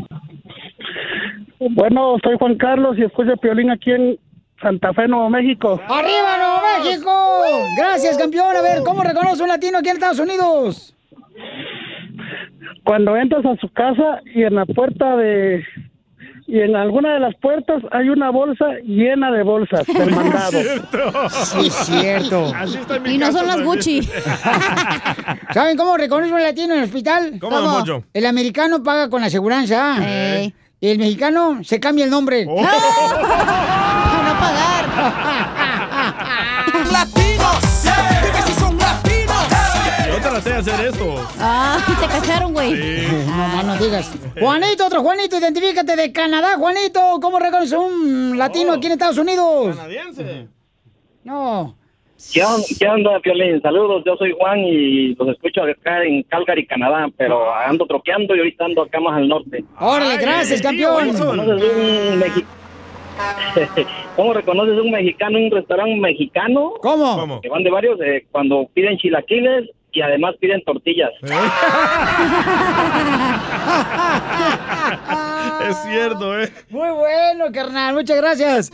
Bueno, soy Juan Carlos y escucho Piolín aquí en Santa Fe, Nuevo México. ¡Arriba, Nuevo México! Gracias, campeón. A ver, ¿cómo reconoce un latino aquí en Estados Unidos? Cuando entras a su casa y en la puerta de... Y en alguna de las puertas hay una bolsa llena de bolsas del mandado. Sí, es cierto. Así está en mi Y no casa son las también. Gucci. ¿Saben cómo reconoce un latino en el hospital? ¿Cómo, don Poncho? El americano paga con la aseguranza. Ey. Y el mexicano se cambia el nombre. Oh. No. Latinos. Dime si son latinos. Yo traté de hacer eso. Ah, te cacharon, güey. Sí. No más no digas. Juanito, otro Juanito, identifícate de Canadá, Juanito. ¿Cómo reconoce un latino Oh. aquí en Estados Unidos? Canadiense. No. ¿Qué onda, qué onda, Piolín? Saludos, yo soy Juan y los escucho acá en Calgary, Canadá, pero ando troqueando y ahorita ando acá más al norte. Órale, gracias, tío, campeón. Wilson. ¿Conoces un mexi- ¿Cómo reconoces un mexicano en un restaurante mexicano? ¿Cómo? ¿Cómo? Que van de varios, eh, cuando piden chilaquiles y además piden tortillas. Es cierto, ¿eh? Muy bueno, carnal. Muchas gracias.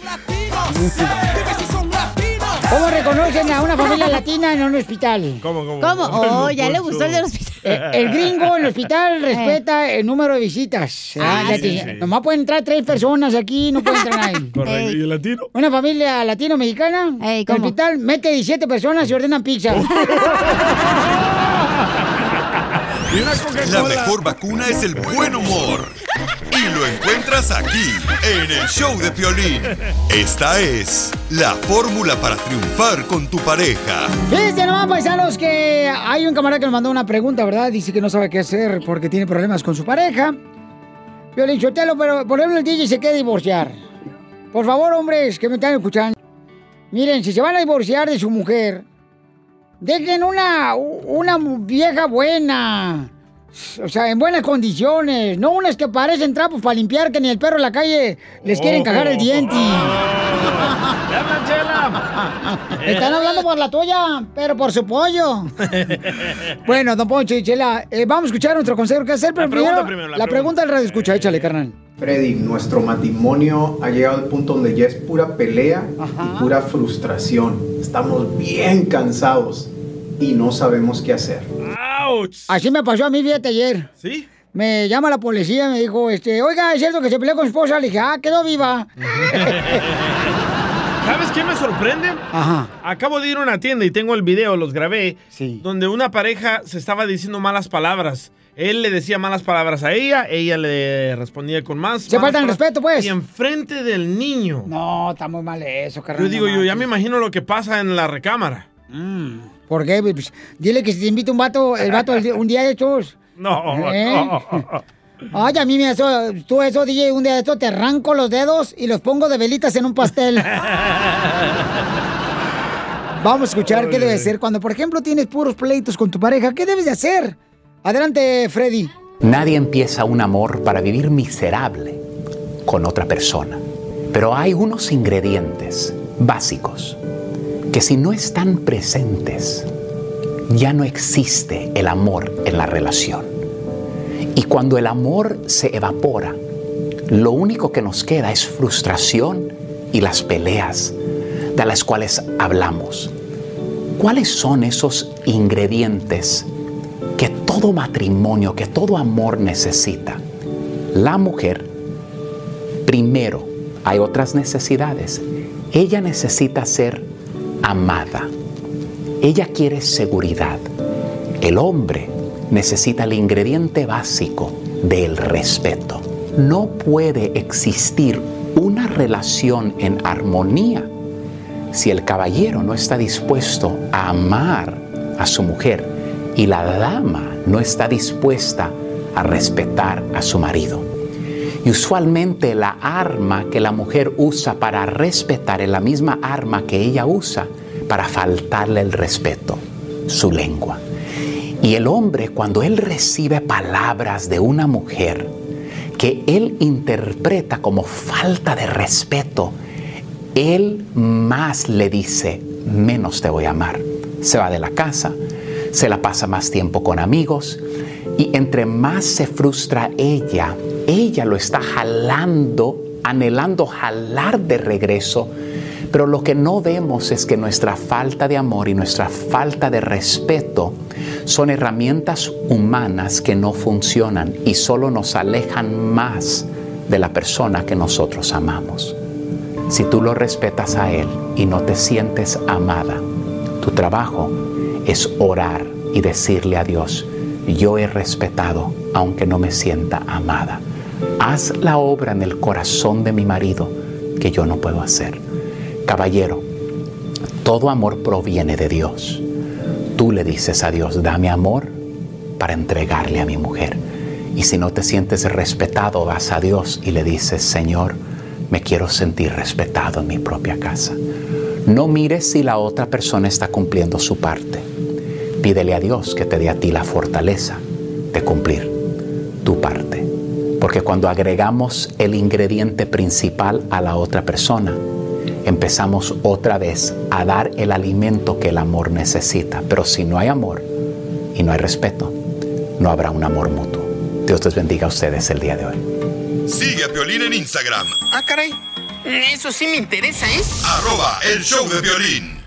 ¿Cómo reconocen a una familia latina en un hospital? ¿Cómo, cómo? ¿Cómo? Oh, ya le gustó el del hospital. Eh, el gringo en el hospital respeta el número de visitas. Ah, Ya sí. Nomás pueden entrar tres personas aquí, no pueden entrar nadie. Correcto. ¿Y el latino? Una familia latino-mexicana Ey, en el hospital mete 17 personas y ordenan pizza. Y una La mejor vacuna es el buen humor. Lo encuentras aquí, en el show de Piolín. Esta es la fórmula para triunfar con tu pareja. Fíjense nomás, paisanos, que hay un camarada que nos mandó una pregunta, ¿verdad? Dice que no sabe qué hacer porque tiene problemas con su pareja. Le dije, pero por ejemplo el DJ se quiere divorciar. Por favor, hombres que me están escuchando. Miren, si se van a divorciar de su mujer, dejen una, una vieja buena. O sea, en buenas condiciones. No unas que parecen trapos para limpiar que ni el perro en la calle les quieren cagar el diente. Están hablando por la tuya, pero por su pollo. Bueno, don Poncho y Chela, eh, vamos a escuchar nuestro consejo. ¿Qué hacer? Pero La pregunta primero, primero, la la pregunta del radio escucha, échale, carnal. Freddy, nuestro matrimonio ha llegado al punto donde ya es pura pelea y pura frustración. Estamos bien cansados y no sabemos qué hacer. Así me pasó a mí, fíjate, ayer. ¿Sí? Me llama la policía y me dijo, este, oiga, ¿es cierto que se peleó con su esposa? Le dije, ah, quedó viva. ¿Sabes qué me sorprende? Ajá. Acabo de ir a una tienda y tengo el video, los grabé, donde una pareja se estaba diciendo malas palabras. Él le decía malas palabras a ella, ella le respondía con más. Se faltan palabras. respeto, pues. Y enfrente del niño. No, está muy mal eso, carnal. Yo digo, yo ya me imagino lo que pasa en la recámara. ¿Por qué? Pues, dile que si te invita un vato, el vato un día de estos. No, ¿Eh? no. Ay, a mí me eso, tú eso, DJ, un día de esto te arranco los dedos y los pongo de velitas en un pastel. Vamos a escuchar qué debe hacer cuando, por ejemplo, tienes puros pleitos con tu pareja. ¿Qué debes de hacer? Adelante, Freddy. Nadie empieza un amor para vivir miserable con otra persona. Pero hay unos ingredientes básicos que si no están presentes, ya no existe el amor en la relación. Y cuando el amor se evapora, lo único que nos queda es frustración y las peleas de las cuales hablamos. ¿Cuáles son esos ingredientes que todo matrimonio, que todo amor necesita? La mujer, primero, hay otras necesidades. Ella necesita ser amada. Ella quiere seguridad. El hombre necesita el ingrediente básico del respeto. No puede existir una relación en armonía si el caballero no está dispuesto a amar a su mujer y la dama no está dispuesta a respetar a su marido. Y usualmente la arma que la mujer usa para respetar es la misma arma que ella usa para faltarle el respeto, su lengua. Y el hombre, cuando él recibe palabras de una mujer que él interpreta como falta de respeto, él más le dice, menos te voy a amar. Se va de la casa, se la pasa más tiempo con amigos y entre más se frustra ella, ella lo está jalando, anhelando jalar de regreso, pero lo que no vemos es que nuestra falta de amor y nuestra falta de respeto son herramientas humanas que no funcionan y solo nos alejan más de la persona que nosotros amamos. Si tú lo respetas a Él y no te sientes amada, tu trabajo es orar y decirle a Dios, yo he respetado aunque no me sienta amada. Haz la obra en el corazón de mi marido que yo no puedo hacer. Caballero, todo amor proviene de Dios. Tú le dices a Dios, dame amor para entregarle a mi mujer. Y si no te sientes respetado, vas a Dios y le dices, Señor, me quiero sentir respetado en mi propia casa. No mires si la otra persona está cumpliendo su parte. Pídele a Dios que te dé a ti la fortaleza de cumplir tu parte. Porque cuando agregamos el ingrediente principal a la otra persona, empezamos otra vez a dar el alimento que el amor necesita. Pero si no hay amor y no hay respeto, no habrá un amor mutuo. Dios les bendiga a ustedes el día de hoy. Sigue a Piolín en Instagram, Ah, caray. Eso sí me interesa, ¿eh? arroba el show de violín.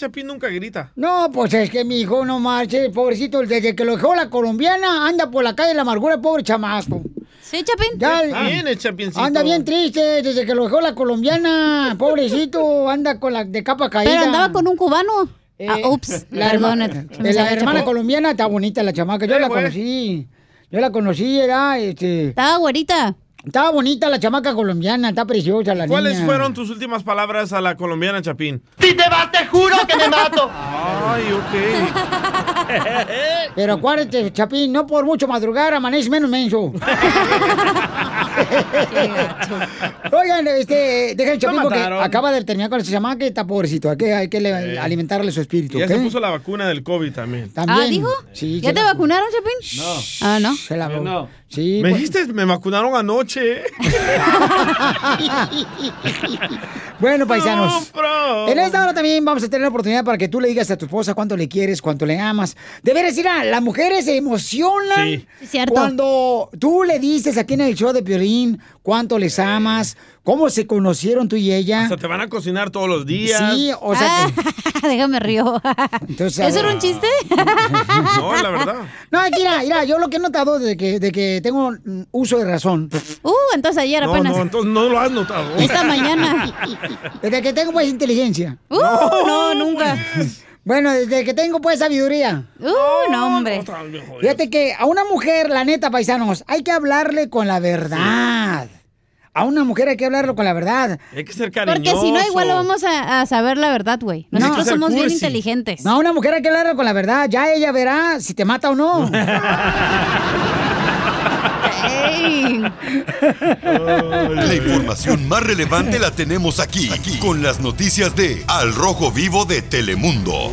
Chapín nunca grita. No, pues es que mi hijo no marche, pobrecito, desde que lo dejó la colombiana, anda por la calle de la amargura, pobre chamaco. Sí, Chapín. Ya, Está bien el Chapincito. anda bien triste, desde que lo dejó la colombiana, pobrecito, anda con la de capa caída. Pero andaba con un cubano. ah, ups, La, perdón. herma- se me de la hermana colombiana está bonita la chamaca, yo Eh, la conocí. Yo la conocí, era este. Estaba güerita. Estaba bonita la chamaca colombiana, está preciosa la ¿Cuáles niña. fueron tus últimas palabras a la colombiana, Chapín? Si te vas, te juro que me mato. Ay, ok. Pero acuérdate, Chapín, no por mucho madrugar, amanece menos menso. Oigan, este, deja el Chapín porque acaba de terminar con ese chamaca que está pobrecito. Hay que, hay que le- Sí. alimentarle su espíritu, Ya ¿ok? se puso la vacuna del COVID también. También. Ah, ¿dijo? Sí, ¿Ya te la- vacunaron, Chapín? No. Ah, ¿no? Se la Sí, Me pues- dijiste, me vacunaron anoche. Bueno, paisanos. En esta hora también vamos a tener la oportunidad para que tú le digas a tu esposa cuánto le quieres, cuánto le amas. De veras, mira, las mujeres se emocionan Sí. Cuando tú le dices aquí en el show de Piolín cuánto les amas, cómo se conocieron tú y ella. Hasta te van a cocinar todos los días. Sí, o sea, Ah, déjame río. Entonces, ¿Eso era un chiste? No, la verdad. No, mira, mira, yo lo que he notado de que, de que tengo uso de razón. Uh, entonces ayer No, apenas. no, entonces no lo has notado. Esta mañana. Desde que tengo pues inteligencia. Uh, no, nunca. Bueno, desde que tengo pues sabiduría. Uh, no, hombre. Fíjate que a una mujer, la neta, paisanos, hay que hablarle con la verdad. A una mujer hay que hablarle con la verdad. Hay que ser cariñoso. Porque si no, igual lo vamos a, a saber la verdad, güey. Nosotros somos bien inteligentes. No, a una mujer hay que hablarle con la verdad. Ya ella verá si te mata o no. La información más relevante la tenemos aquí, aquí, con las noticias de Al Rojo Vivo de Telemundo.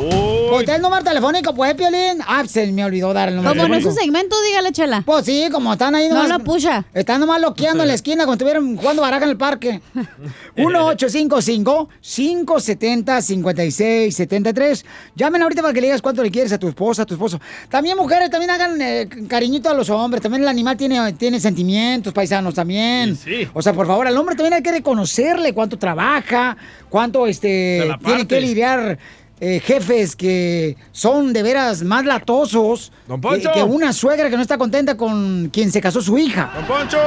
Pues el número telefónico, pues, Piolín. Ah, se me olvidó dar el número Como no es telefónico. un segmento, dígale, chela. Pues sí, como están ahí No nomás. lo pucha. Están nomás loqueando en la esquina cuando estuvieron jugando baraja en el parque. 1-855-570-5673. Llamen ahorita para que le digas cuánto le quieres a tu esposa, a tu esposo. También mujeres, también hagan eh, cariñito a los hombres. También el animal tiene, tiene sentimientos, paisanos, también. O sea, por favor, al hombre también hay que reconocerle cuánto trabaja, cuánto este, tiene que lidiar eh, jefes que son de veras más latosos Don que, Poncho. que una suegra que no está contenta con quien se casó su hija. ¡Don Poncho!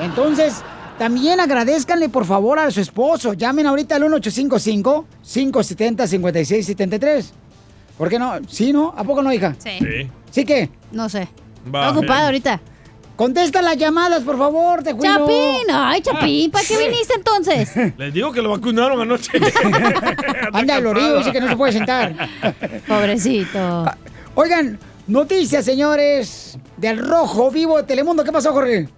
Entonces, también agradezcanle por favor a su esposo. Llamen ahorita al 1855-570-5673. ¿Por qué no? ¿Sí, no? ¿A poco no, hija? Sí. Sí. ¿Sí qué? No sé. Va, Está ocupada bien. ahorita. Contesta las llamadas, por favor, te cuido. Chapín, ay, Chapín, ¿para qué viniste entonces? Les digo que lo vacunaron anoche. Anda, el orillo dice que no se puede sentar. Pobrecito. Oigan, noticias, señores, del Rojo Vivo de Telemundo. ¿Qué pasó, Jorge?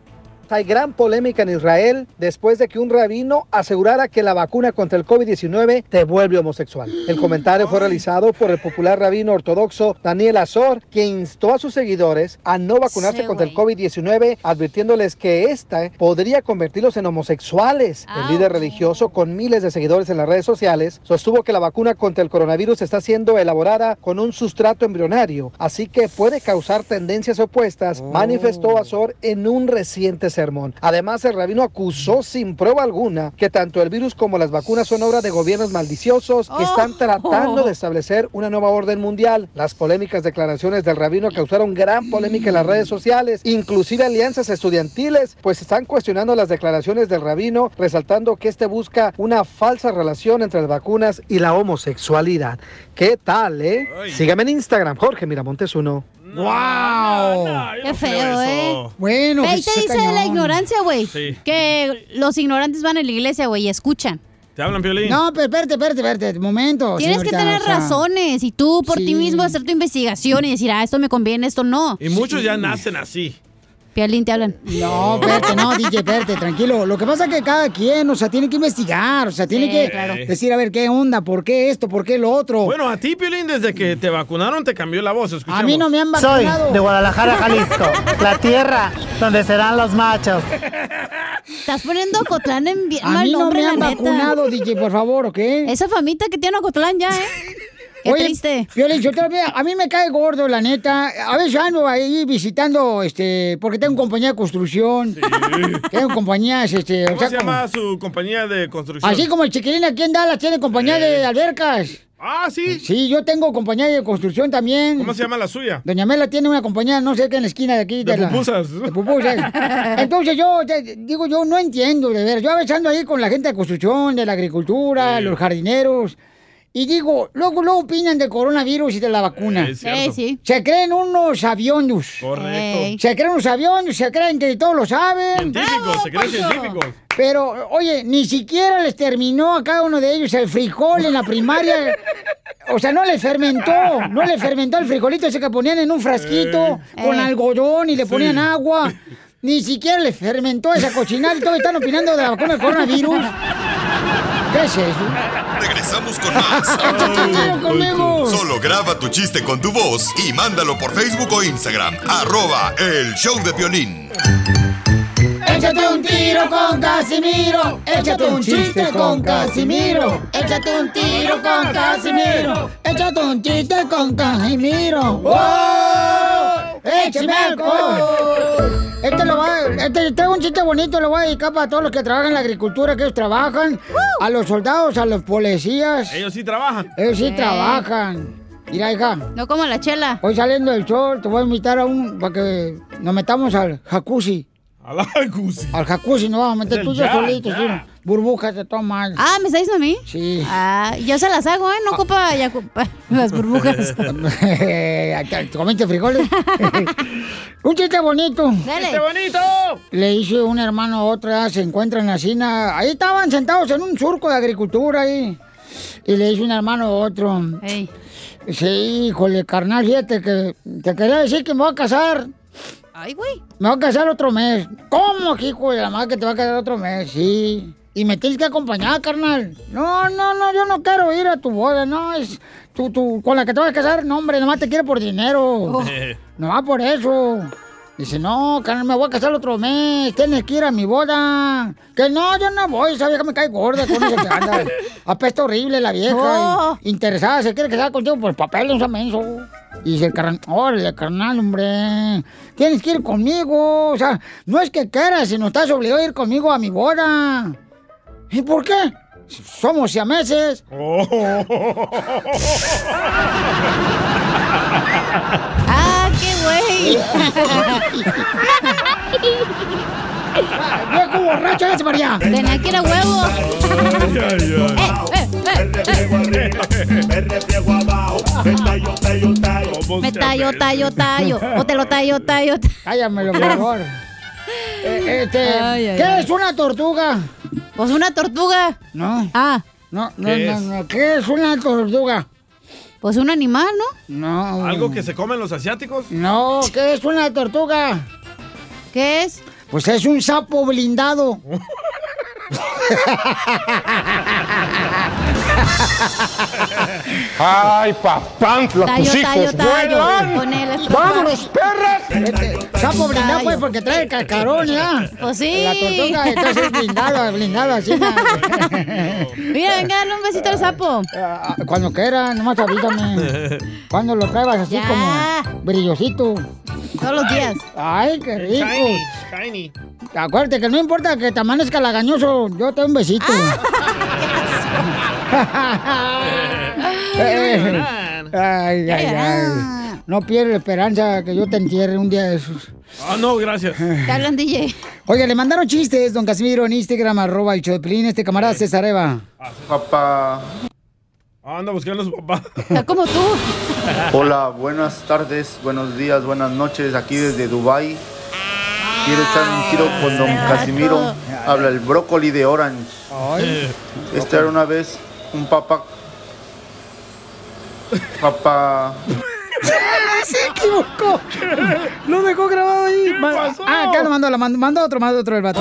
Hay gran polémica en Israel después de que un rabino asegurara que la vacuna contra el COVID-19 te vuelve homosexual. El comentario fue realizado por el popular rabino ortodoxo Daniel Azor, quien instó a sus seguidores a no vacunarse Sí, contra el COVID-19, advirtiéndoles que esta podría convertirlos en homosexuales. El líder religioso, con miles de seguidores en las redes sociales, sostuvo que la vacuna contra el coronavirus está siendo elaborada con un sustrato embrionario, así que puede causar tendencias opuestas, manifestó Azor en un reciente sermón. Además, el rabino acusó sin prueba alguna que tanto el virus como las vacunas son obra de gobiernos maliciosos que están tratando de establecer una nueva orden mundial. Las polémicas declaraciones del rabino causaron gran polémica en las redes sociales, inclusive alianzas estudiantiles, pues están cuestionando las declaraciones del rabino, resaltando que este busca una falsa relación entre las vacunas y la homosexualidad. ¿Qué tal, eh? Sígame en Instagram, Jorge Miramontes ¡Wow! Qué feo, ¿eh? Bueno, Ahí pues, te dice de la ignorancia, güey. Sí. Que los ignorantes van a la iglesia, güey, y escuchan. ¿Te hablan, Piolín? No, pero espérate, espérate, espérate, un momento. Tienes que tener o sea, razones y tú por ti mismo hacer tu investigación y decir, ah, esto me conviene, esto no. Y muchos ya nacen así. Pialín, te hablan. No, espérate, no, DJ, espérate, tranquilo. Lo que pasa es que cada quien, o sea, tiene que investigar, o sea, tiene Sí, que claro. decir, a ver, qué onda, por qué esto, por qué lo otro. Bueno, a ti, Piolín, desde que te vacunaron te cambió la voz. Escuchemos. a mí no me han Soy vacunado. de Guadalajara, Jalisco, la tierra donde serán los machos. Estás poniendo a Ocotlán en bien A mal mí no nombre, me han la neta. vacunado, DJ, por favor, ¿ok? Esa famita que tiene Ocotlán ya, ¿eh? Qué triste. Piolín, yo a mí me cae gordo, la neta. A veces ando ahí visitando, este, porque tengo compañía de construcción. Tengo compañías, este, o ¿Cómo sea, se como- llama su compañía de construcción? así como el chiquilín aquí en Dallas tiene compañía de albercas. Ah, sí. Sí, yo tengo compañía de construcción también. ¿Cómo se llama la suya? Doña Mela tiene una compañía, no sé qué, en la esquina de aquí. De la- pupusas. de pupusas. Entonces yo, te- digo, yo no entiendo, de ver. Yo a veces ando ahí con la gente de construcción, de la agricultura, los jardineros. Y digo, luego, luego opinan del coronavirus y de la vacuna. Es cierto. Eh, sí. Se creen unos aviones. Correcto. Se creen unos aviones, se creen que todos lo saben. Científicos, se creen científicos. Pero, oye, ni siquiera les terminó a cada uno de ellos el frijol en la primaria. O sea, no les fermentó, no les fermentó el frijolito ese que ponían en un frasquito con Eh. algodón y le ponían Sí. agua. Ni siquiera les fermentó esa cochinada y todavía están opinando de la vacuna del coronavirus. ¿Qué es eso? Regresamos con más. Échate un tiro conmigo. Solo graba tu chiste con tu voz y mándalo por Facebook o Instagram. Arroba el show de violín. Échate un tiro con Casimiro. Échate un chiste con Casimiro. Échate un tiro con Casimiro. Échate un chiste con Casimiro. ¡Wow! ¡Échame alcohol! Este lo va, este, este es un chiste bonito, lo voy a dedicar para todos los que trabajan en la agricultura, que ellos trabajan, a los soldados, a los policías. Ellos sí trabajan. Ellos sí Eh. trabajan. Mira, hija. No como la chela. Hoy saliendo del show, te voy a invitar a un, para que nos metamos al jacuzzi. Al jacuzzi. Al jacuzzi nos vamos a meter tú Ya, solitos, ya. sí. Burbujas de tomas. Ah, ¿me está diciendo a mí? Sí. Ah, yo se las hago, ¿eh? No ocupa ya ocupa las burbujas. ¿Comiste frijoles? un chiste bonito. Dale. ¡Chiste bonito! Le hice un hermano a otra, se encuentran así, na- ahí estaban sentados en un surco de agricultura ahí. Y le hice un hermano a otro. Sí, híjole, carnal, fíjate que te quería decir que me voy a casar. Ay, güey. Me voy a casar otro mes. ¿Cómo, hijo de la madre, que te va a casar otro mes? Sí. Y me tienes que acompañar, carnal. No, no, no, yo no quiero ir a tu boda, no, es... Tú, tú, con la que te vas a casar, no, hombre, nomás te quiere por dinero. Nomás por eso. Dice, no, carnal, me voy a casar otro mes, tienes que ir a mi boda. Que no, yo no voy, esa vieja me cae gorda con eso que anda. Apesta horrible la vieja. Oh. Interesada, se quiere casar contigo por papel, no sea menso. Y dice el carnal, órale, carnal, hombre, tienes que ir conmigo. O sea, no es que quieras, sino estás obligado a ir conmigo a mi boda. ¿Y por qué? Somos siameses. ¡Ah, qué güey! ¡Viejo borracho, hágase para allá! Tenía que ir a huevo. Me refriego abajo, me tallo, tallo, tallo. Me tallo, tallo, tallo. O te lo tallo, tallo. Cállamelo, por favor. Eh, este, Ay, ay, ¿Qué ay. es una tortuga? Pues una tortuga. No. Ah. No, no, no. ¿Qué es una tortuga? Pues un animal, ¿no? No. ¿Algo que se comen los asiáticos? No, ¿qué es una tortuga? ¿Qué es? Pues es un sapo blindado. Ay, papantla, Tallo, tus tallo, hijos tallo. vuelan. ¡Vámonos, perras! Este, sapo blindado, pues, porque trae el cascarón, ¿ya? Pues sí. La tortuga, entonces es blindado, blindado así. Mira, venga, dale un besito al sapo. Ah, Cuando quiera, nomás avísame. Cuando lo traigas así Ya. como brillosito. Todos los días. Ay, qué rico. Shiny, shiny. Acuérdate que no importa que te amanezca lagañoso, yo te doy un besito. Eh, ay, ay, ay. No pierdes esperanza que yo te entierre un día de esos. Ah, no, gracias. Te hablan, DJ. Oiga, le mandaron chistes, don Casimiro, en Instagram, arroba el Choplin, este camarada César Eva. Papá. Ah, anda buscando a su papá. Está como tú. Hola, buenas tardes, buenos días, buenas noches, aquí desde Dubai. Quiero echar un tiro con don Casimiro. Habla el brócoli de Orange. Esta era una vez un papá. Papá. Se equivocó. Lo dejó grabado ahí. Ah, acá lo mandó, lo mandó, mandó otro, mandó otro el vato.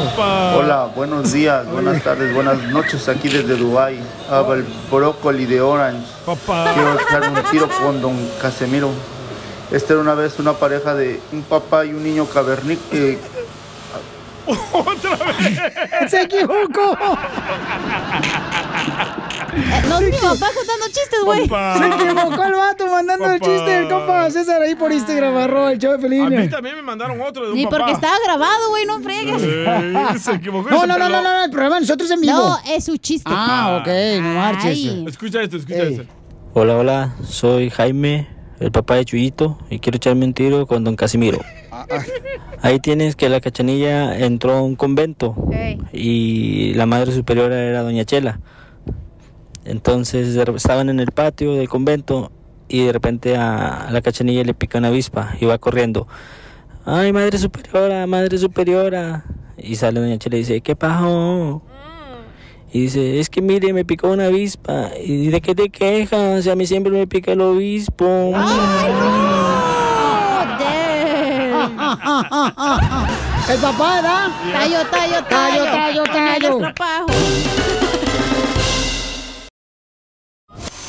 Hola, buenos días, buenas tardes, buenas noches, aquí desde Dubai. Habla el brócoli de Orange. Quiero echar un tiro con don Casimiro. Esta era una vez una pareja de un papá y un niño cavernícola. ¡Otra vez! Se equivocó. No, mi papá contando chistes, güey. Se equivocó el vato mandando el chiste del compa César ahí por Instagram, arroba el show de Pelín. A mí también me mandaron otro de un Ni papá. porque estaba grabado, güey, no friegues. Eh, se equivocó No, no, no, no, no, el programa de nosotros es en vivo. No, es su chiste. Ah, ok, no marches. Ay. Escucha esto, escucha esto. Hola, hola, soy Jaime, el papá de Chuyito, y quiero echarme un tiro con don Casimiro. Ahí tienes que la cachanilla entró a un convento y la madre superiora era doña Chela. Entonces estaban en el patio del convento y de repente a, a la cachanilla le pica una avispa y va corriendo. Ay, madre superiora, madre superiora. Y sale doña Chela y dice, ¿qué pasó? Y dice, es que mire, me picó una avispa. ¿Y de qué te quejas? A mí siempre me pica el obispo. El papá, ¿verdad? Tallo, tallo, Tallo, tallo, el tallo.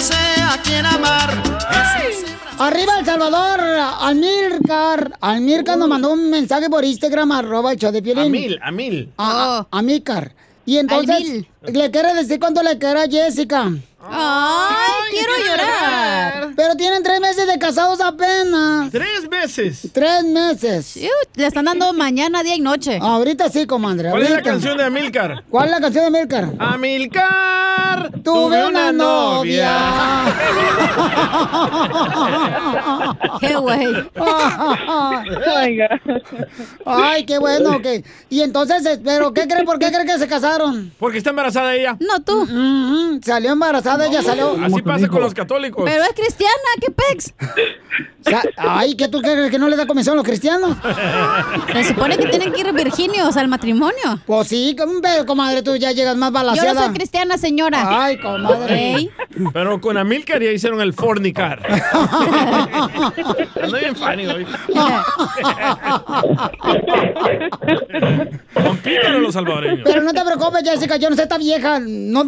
sé a quién amar. Arriba El Salvador, Almircar. Almircar nos mandó un mensaje por Instagram, arroba el show de Piolín. A mil, a mil. A, a Amícar. Y entonces, le quiere decir cuánto le quiere a Jessica. Ay, quiero llorar. Pero tienen tres meses de casados apenas. ¿Tres meses? Tres meses. Le están dando mañana, día y noche. Ahorita sí, comadre. ¿Cuál es la canción de Amilcar? ¿Cuál es la canción de Amílcar? Amilcar, Tuve una novia. Qué güey. Ay, qué bueno, ok. Y entonces, eh, ¿pero qué creen? ¿Por qué creen que se casaron? Porque está embarazada ella. No, tú. Salió embarazada, ella salió. Así pasa con los católicos. Pero es cristiana, ¿qué pex? Ay, ¿qué tú crees que no le da comisión a los cristianos? Se supone que tienen que ir virginios al matrimonio. Pues sí, comadre, tú ya llegas más Yo balaseada. no soy cristiana, señora. Ay, comadre. Ey. Pero con Amilcar ya hicieron el fornicar. Ando bien funny hoy. Con pícaro los salvadoreños. Pero no te preocupes, Jessica, yo no sé esta vieja. No,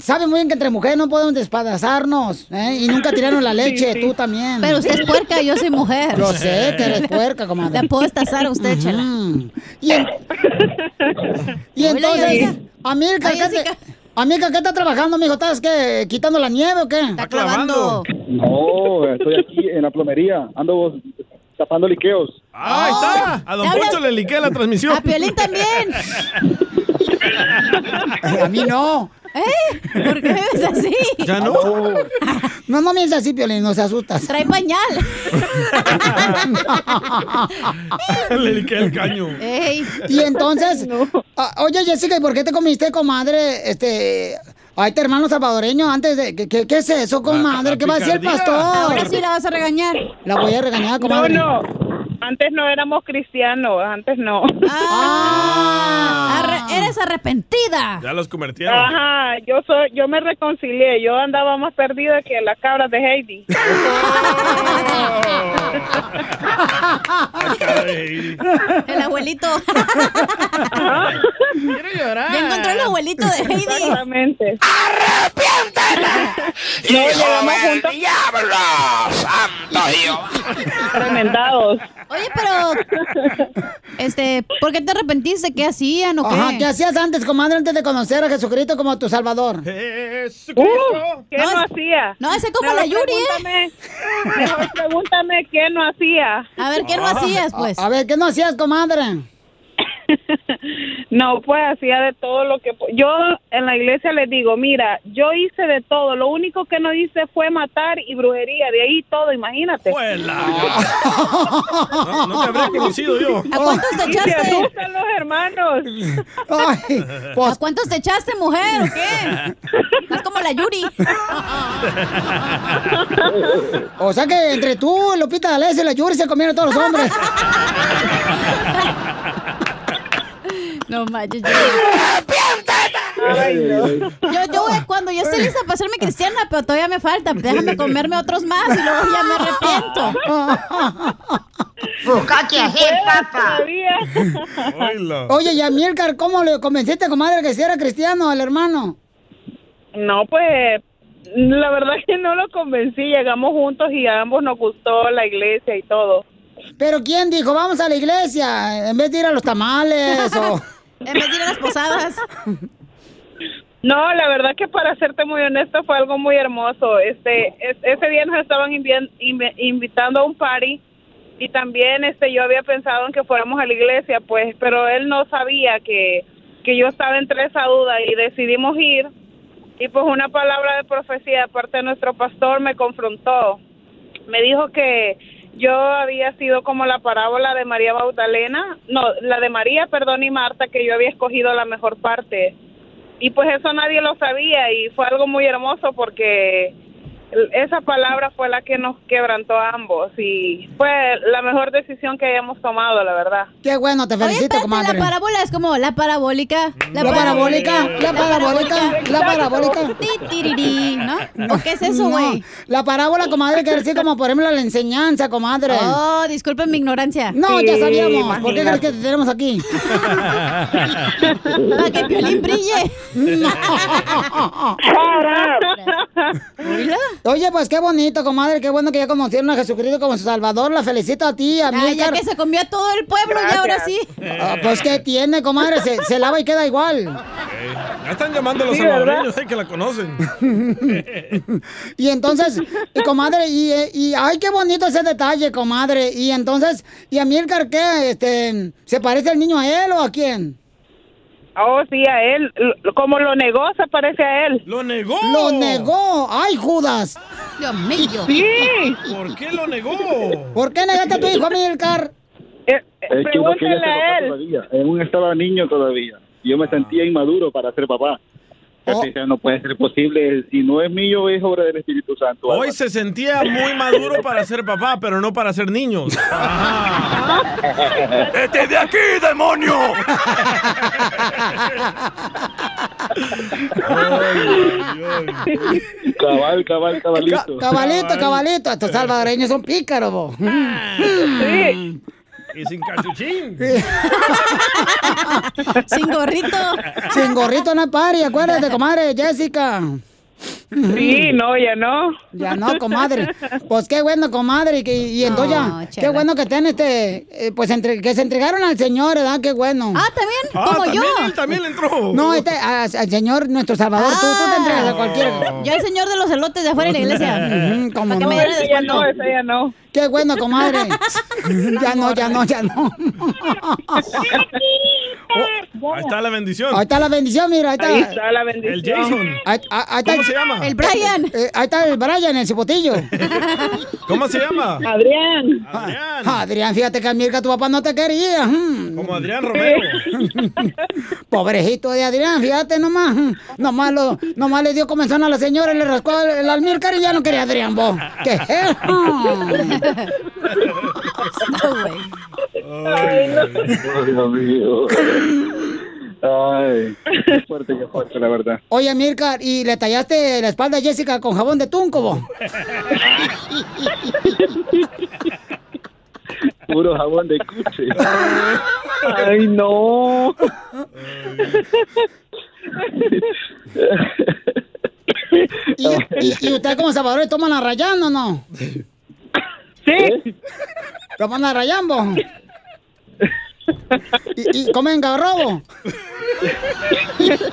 sabe muy bien que entre mujeres no podemos despadazarnos, ¿eh? Y nunca tirarnos la leche, tú también. Pero usted es puerca, yo soy mujer. Yo sé que eres puerca, comadre. La puedo estazar a usted, chela. Y, en- y Hola, entonces, Ay, ¿qué te- ¿qué está trabajando, mijo? ¿Estás qué, quitando la nieve o qué? Está clavando. No, estoy aquí en la plomería. Ando tapando liqueos. Ah, ahí está. A Don. Poncho le liqué la transmisión. A Piolín también. A mí no. ¿Eh? ¿Por qué es así? Ya no. No, no me dices así, Piolín, no se asustas. Trae pañal. le liqué el caño. Ey. Y entonces, ah, oye Jessica, ¿y por qué te comiste, comadre, este, a este hermano salvadoreño antes de, ¿qué, qué, qué es eso, comadre? ¿Qué va a decir el pastor? Ahora sí la vas a regañar. La voy a regañar, No, comadre. no. Antes no éramos cristianos, antes no. Ah, arre- eres arrepentida. Ya los convirtieron. Ajá, yo soy, yo me reconcilié, yo andaba más perdida que las cabras de Heidi. El abuelito. Quiero llorar. Ya encontró el abuelito de Heidi. Exactamente. ¡Hijo llegamos del juntos. diablo! ¡Santo Jehová! Tremendados. Oye, pero, este, ¿por qué te arrepentiste? ¿Qué hacían o qué? Ajá, ¿qué hacías antes, comadre, antes de conocer a Jesucristo como tu salvador? Uh, ¿Qué no, No, hacía? no, ese como Mejor la Yuri, ¿eh? pregúntame- Mejor pregúntame qué no hacía. A ver, ¿qué no hacías, pues? A, a ver, ¿qué no hacías, comadre? No, pues hacía de todo lo que... Yo en la iglesia les digo, mira, yo hice de todo. Lo único que no hice fue matar y brujería. De ahí todo, imagínate. No, no te habría conocido yo. ¿A cuántos te Y se echaste? asustan los hermanos. Ay, pues, ¿A cuántos te echaste, mujer, o qué? Es como la Yuri. o sea que entre tú, Lupita D'Alessio y la Yuri se comieron todos los hombres. No manches. Yo, yo, güey, cuando yo estoy lista para hacerme cristiana, pero todavía me falta. Déjame comerme otros más y luego ya me arrepiento. Busca qué hacer, papá. Oye, y a Milcar, ¿cómo le convenciste, comadre, que si era cristiano al hermano? No, pues la verdad que no lo convencí. Llegamos juntos y a ambos nos gustó la iglesia y todo. Pero ¿quién dijo, vamos a la iglesia, en vez de ir a los tamales o... En de las posadas. No, la verdad que para serte muy honesto fue algo muy hermoso. Este, es- ese día nos estaban invi- invitando a un party y también este yo había pensado en que fuéramos a la iglesia, pues, pero él no sabía que que yo estaba entre esa duda y decidimos ir y pues una palabra de profecía de parte de nuestro pastor me confrontó. Me dijo que yo había sido como la parábola de María Magdalena, no, la de María, perdón, y Marta, que yo había escogido la mejor parte. Y pues eso nadie lo sabía y fue algo muy hermoso porque esa palabra fue la que nos quebrantó a ambos y fue la mejor decisión que hayamos tomado, la verdad. Qué bueno, te Oye, felicito, espérate, comadre. la parábola es como la parabólica. La parabólica, la parabólica, la parabólica. Ti, tiriri, ¿no? ¿O qué es eso, No, güey? La parábola, comadre, quiere decir como, por ejemplo, la enseñanza, comadre. Oh, disculpen mi ignorancia. No, ya sabíamos. ¿Por qué crees que te tenemos aquí? Para que Piolín brille. Oye, pues qué bonito, comadre. Qué bueno que ya conocieron a Jesucristo como su Salvador. La felicito a ti, a Ah, mí. ya que se comió a todo el pueblo y ahora sí. pues qué tiene, comadre. Se, se lava y queda igual. Ya están llamando a los Sí, salvadoreños, sé que la conocen. Y entonces, y comadre, y, eh, y ay, qué bonito ese detalle, comadre. Y entonces, ¿y a Milcar qué? Este, ¿Se parece el niño a él o a quién? Oh, sí, a él. Como lo negó, se parece a él. ¡Lo negó! ¡Lo negó! ¡Ay, Judas! Dios mío. Sí. ¿Por qué lo negó? ¿Por qué negaste a tu hijo, Milcar? Eh, Es que uno quería ser papá todavía. Aún estaba niño todavía. Yo me sentía inmaduro para ser papá. Que no puede ser posible. Si no es mío, es obra del Espíritu Santo. Hoy se sentía muy maduro para ser papá, pero no para ser niños. ¡Este de aquí, demonio! Cabal, cabal, cabalito. Cabalito, cabalito. Estos salvadoreños son pícaros. Sí. Y sin cachuchín. Sin gorrito. Sin gorrito no pari, acuérdate, comadre, Jessica. Sí, no, ya no. Ya no, comadre. Pues qué bueno, comadre. Y, que- y entonces No, ya, qué bueno que estén este, eh, pues entre, que se entregaron al Señor, ¿verdad? Qué bueno. Ah, también, Ah, como también, yo. él también le entró. No, este, a- al Señor, nuestro Salvador, tú, tú te entregas a cualquier. Yo el señor de los elotes de afuera de la iglesia. Que no. me descuento. no, ese ya no. Qué bueno, comadre. ya no, ya no, ya no. Ahí está la bendición. Ahí está la bendición, mira, ahí está. Ahí está la El bendición. Jason. Ahí, ahí- ahí está ¿Cómo se llama? El Brian. Eh, ahí está el Brian, el cipotillo. ¿Cómo se llama? Adrián. Adrián. Adrián, fíjate que Mirka, tu papá no te quería. Mm. Como Adrián Romero. Pobrecito de Adrián, fíjate nomás. Nomás, lo, nomás le dio comenzón a la señora, le rascó el, el almícar y ya no quería a Adrián, vos. ¿Qué Ay, Dios mío. Ay, qué fuerte, qué fuerte, la verdad. Oye, Mirka, ¿y le tallaste la espalda a Jessica con jabón de tunco, vos? Puro jabón de cuche. Ay, no. ¿Y, y, y usted como Salvador toman a rayando o no? Sí. ¿Toman a rayambo? ¿Y, y comen garrobo?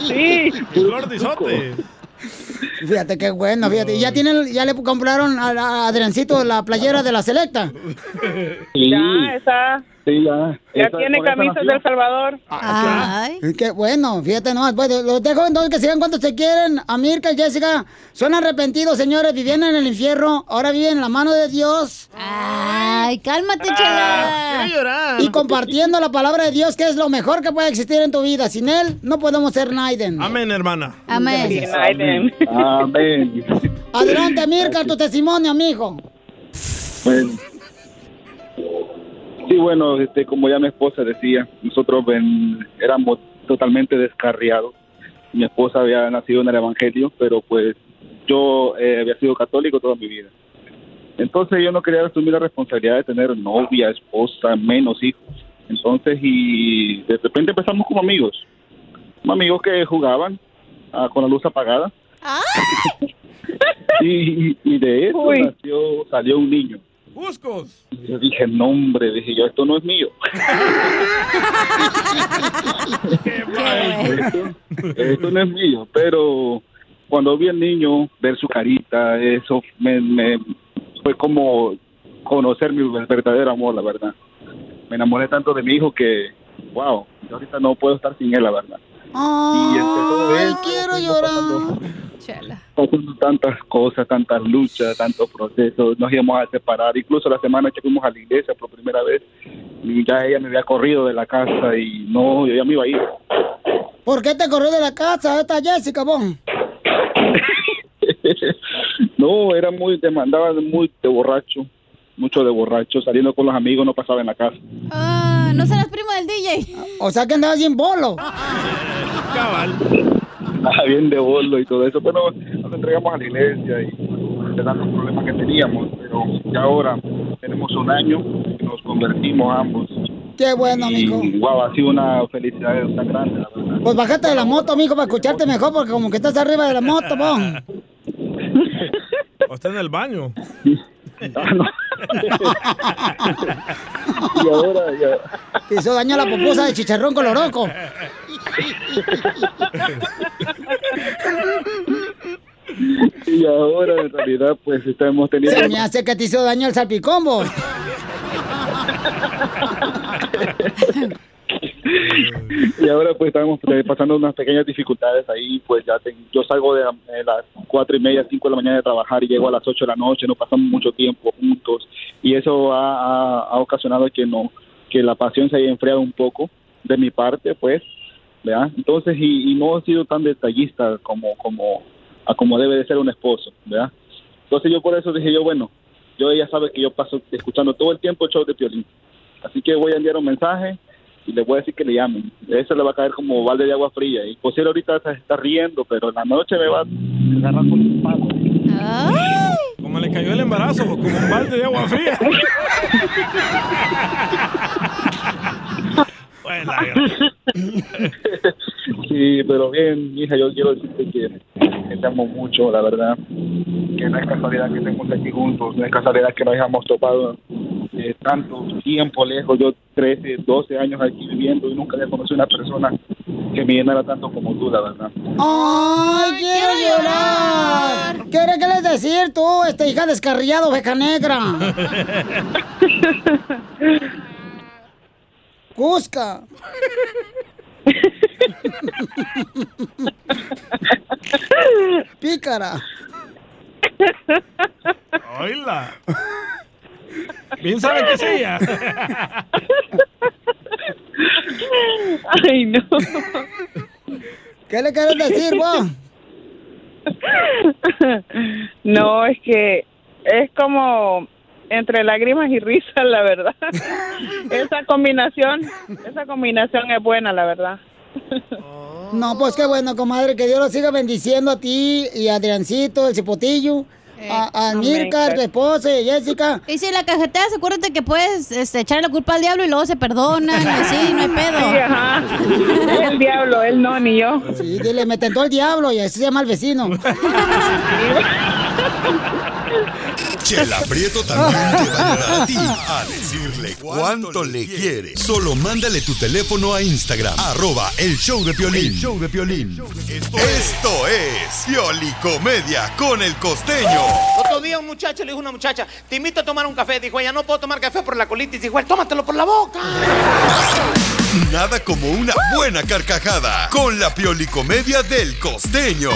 Sí. Fíjate qué bueno, fíjate. ¿Y ya tienen, ya le compraron a, a Adriancito la playera de la selecta? Sí, Ya, está. Sí, ya. Ya Esa- tiene camisas del Salvador. Ay. Qué bueno, fíjate nomás. Pues, los dejo entonces que sigan cuanto se quieren. A Mirka y Jessica son arrepentidos, señores. Vivían en el infierno, ahora viven en la mano de Dios. Ay, cálmate, Ah, chela. quiero llorar. Y compartiendo la palabra de Dios, que es lo mejor que puede existir en tu vida. Sin él, no podemos ser Naiden. Amén, hermana. Amén. Aiden. Amén. Adelante, Mirka, tu testimonio, amigo. Bueno. Sí, bueno, este, como ya mi esposa decía, nosotros ven- éramos totalmente descarriados. Mi esposa había nacido en el Evangelio, pero pues yo eh, había sido católico toda mi vida. Entonces yo no quería asumir la responsabilidad de tener novia, esposa, menos hijos. Entonces, y de repente empezamos como amigos. Como amigos que jugaban ah, con la luz apagada. y, y de eso nació, salió un niño. Buscos. Y yo dije, no hombre, dije yo, esto no es mío. esto, esto no es mío, pero cuando vi al niño, ver su carita, eso me, me fue como conocer mi verdadero amor, la verdad. Me enamoré tanto de mi hijo que, wow, yo ahorita no puedo estar sin él, la verdad. Ay, quiero llorar. pasando tantas cosas, tantas luchas, tantos procesos, nos íbamos a separar, incluso la semana que fuimos a la iglesia por primera vez, y ya ella me había corrido de la casa y no, yo ya me iba a ir. ¿Por qué te corrió de la casa esta Jessica, vos? no, era muy, demandaba muy de borracho, mucho de borracho, saliendo con los amigos no pasaba en la casa. Ah, no serás primo del DJ. O sea que andabas bien bolo. Cabal. Ah, bien de bolo y todo eso, pero nos entregamos a la iglesia y de tantos problemas que teníamos, pero ya ahora tenemos un año y nos convertimos ambos. Qué bueno, amigo. Y wow, ha sido una felicidad tan grande, la verdad. Pues bájate de la moto, amigo, para escucharte mejor, porque como que estás arriba de la moto, vos. O está en el baño. Y ahora ya. Te hizo daño a la pupusa de chicharrón coloroco. Y ahora en realidad pues estamos teniendo... Se me hace que te hizo daño el salpicón, vos. y ahora pues estamos eh, pasando unas pequeñas dificultades ahí, pues ya te- yo salgo de eh, las cuatro y media, cinco de la mañana de trabajar y llego a las ocho de la noche, no pasamos mucho tiempo juntos y eso ha, ha- ha ocasionado que no, que la pasión se haya enfriado un poco de mi parte, pues, ¿verdad? Entonces y, y no he sido tan detallista como, como, a como debe de ser un esposo, ¿verdad? Entonces yo por eso dije yo, bueno, yo ella sabe que yo paso escuchando todo el tiempo el show de Piolín, así que voy a enviar un mensaje y le voy a decir que le llamen. Eso le va a caer como balde de agua fría. Y pues él ahorita se está riendo, pero en la noche me va a agarrar con un palo. Como le cayó el embarazo, como un balde de agua fría. Sí, pero bien, hija, yo quiero decirte que, que te amo mucho, la verdad. Que no es casualidad que estemos aquí juntos, no es casualidad que nos hayamos topado tanto tiempo lejos. Yo 13, 12 años aquí viviendo y nunca había conocido una persona que me llenara tanto como tú, la verdad. ¡Ay, quiero llorar! ¿Qué quieres decir tú, esta hija descarriada, oveja negra? Cusca. Pícara. Oíla. Bien sabe que es ella. Ay, no. ¿Qué le quieres decir, vos? No, es que es como entre lágrimas y risas, la verdad. Esa combinación, esa combinación es buena, la verdad. No, pues qué bueno, comadre, que Dios lo siga bendiciendo a ti y a Adriancito, el cipotillo, a, a Mirka, tu esposa, y Jessica. Y si la cajeteas, acuérdate que puedes este, echarle la culpa al diablo y luego se perdonan, así, no hay pedo. Sí, ajá. El diablo, él no, ni yo. Sí, dile, me tentó el diablo y así se llama el vecino. Chela Prieto también te va a ayudar a ti a decirle cuánto le quiere. Solo mándale tu teléfono a Instagram, arroba el show de Piolín. El show de Piolín. Esto, esto es Piolicomedia con el costeño. Otro día un muchacho le dijo a una muchacha, te invito a tomar un café. Dijo ella, no puedo tomar café por la colitis. Dijo él, tómatelo por la boca. Nada como una buena carcajada con la Piolicomedia del costeño.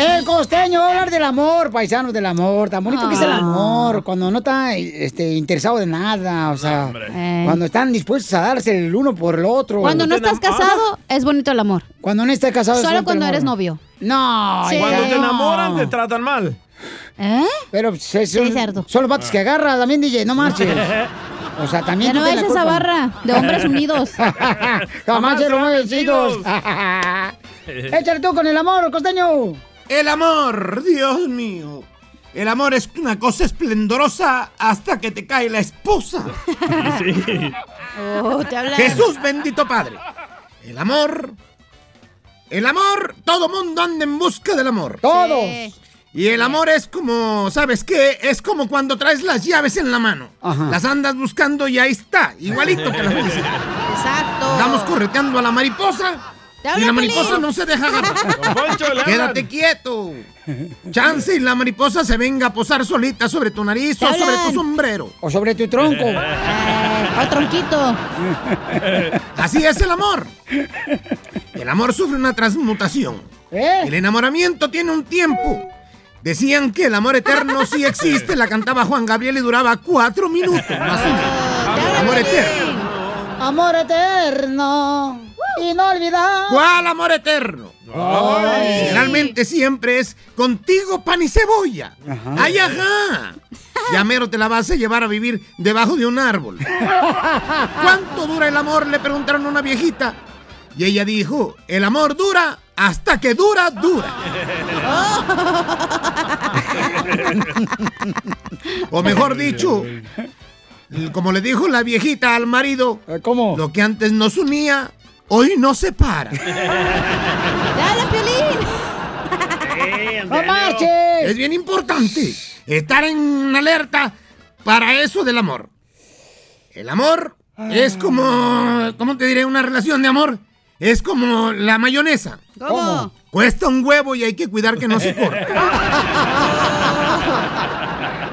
El costeño va a hablar del amor, paisanos del amor. Tan bonito que es el amor. Cuando no está este, interesado de nada. O sea, Eh. cuando están dispuestos a darse el uno por el otro. Cuando no estás casado, es bonito el amor. Cuando no estás casado, es Solo cuando eres novio. No, Sí. Cuando te enamoran, te tratan mal. ¿Eh? Pero pues, es- son, son los vatos que agarra también, DJ, no marches. O sea, también Ya no es esa barra de hombres unidos. Jamás serán vencidos. Échale tú con el amor, costeño. El amor, Dios mío. El amor es una cosa esplendorosa hasta que te cae la esposa. Oh, te hablan. Jesús bendito Padre. El amor. El amor, todo mundo anda en busca del amor. Todos. Y el amor es como, ¿sabes qué? Es como cuando traes las llaves en la mano. Las andas buscando y ahí está, igualito que la felicidad. Exacto. Andamos correteando a la mariposa y la mariposa no se deja agarrar. Quédate quieto. Chance y la mariposa se venga a posar solita sobre tu nariz o sobre tu sombrero. O sobre tu tronco. O tronquito. Así es el amor. El amor sufre una transmutación. El enamoramiento tiene un tiempo. Decían que el amor eterno sí existe, la cantaba Juan Gabriel y duraba cuatro minutos. más o menos. El amor eterno. Amor eterno. Inolvidable. ¿Cuál amor eterno? Ay. Generalmente siempre es contigo pan y cebolla. ¡Ay, ajá! Ya mero te la vas a llevar a vivir debajo de un árbol. ¿Cuánto dura el amor? Le preguntaron a una viejita. Y ella dijo, el amor dura hasta que dura, dura. O mejor dicho, como le dijo la viejita al marido, ¿cómo? Lo que antes nos unía, hoy nos separa. ¡Dale, Piolín! ¡No marches! Es bien importante estar en alerta para eso del amor. El amor es como, ¿cómo te diré? Una relación de amor es como la mayonesa. ¿Cómo? Cuesta un huevo y hay que cuidar que no se corte.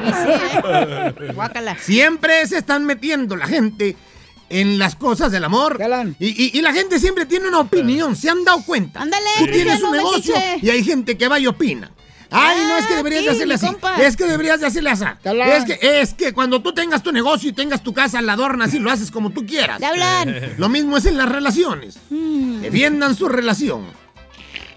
¿eh? Guácala. Siempre se están metiendo la gente en las cosas del amor. Y, y- y la gente siempre tiene una opinión, ¿se han dado cuenta? Ándale, Tú tienes un negocio metiche. y hay gente que va y opina. Ay, no es que deberías de sí, hacerle mi así. compa. Es que deberías de hacerle así. Es que, es que cuando tú tengas tu negocio y tengas tu casa, la adornas y lo haces como tú quieras. Hablan. Lo mismo es en las relaciones. Defiendan su relación.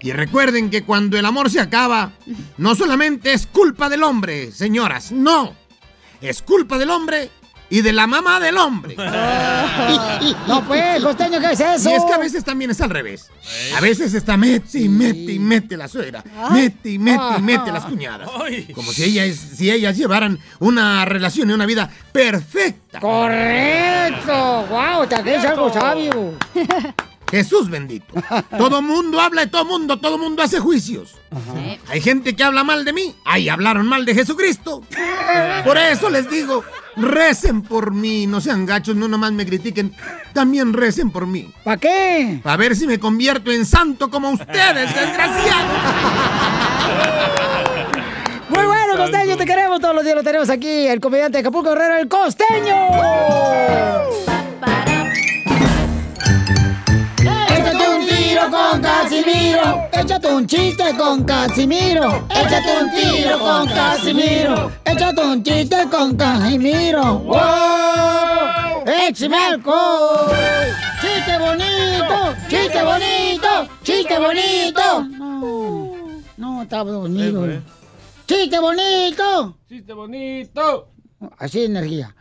Y recuerden que cuando el amor se acaba, no solamente es culpa del hombre, señoras, no. Es culpa del hombre y de la mamá del hombre. No, pues, costeño, ¿qué es eso? Y es que a veces también es al revés. A veces está mete y mete y mete la suegra. Mete y mete y mete las cuñadas. Como si ellas, si ellas llevaran una relación y una vida perfecta. Correcto. Wow, te algo sabio. Jesús bendito. Todo mundo habla de todo mundo, todo mundo hace juicios. Hay gente que habla mal de mí. Ay, hablaron mal de Jesucristo. Por eso les digo, recen por mí, no sean gachos, no nomás me critiquen, también recen por mí. ¿Para qué? Para ver si me convierto en santo como ustedes, desgraciados. Muy bueno, costeño, te queremos todos los días. Lo tenemos aquí, el comediante de Acapulco Herrero, el costeño. Tiro con Casimiro. Échate un chiste con Casimiro. Échate un tiro con Casimiro. Échate un chiste con Casimiro. ¡Wow! ¡Échame alcohol! ¡Chiste bonito! ¡Chiste bonito! ¡Chiste bonito! No, no, estaba dormido. ¡Chiste bonito! ¡Chiste bonito! Así de energía.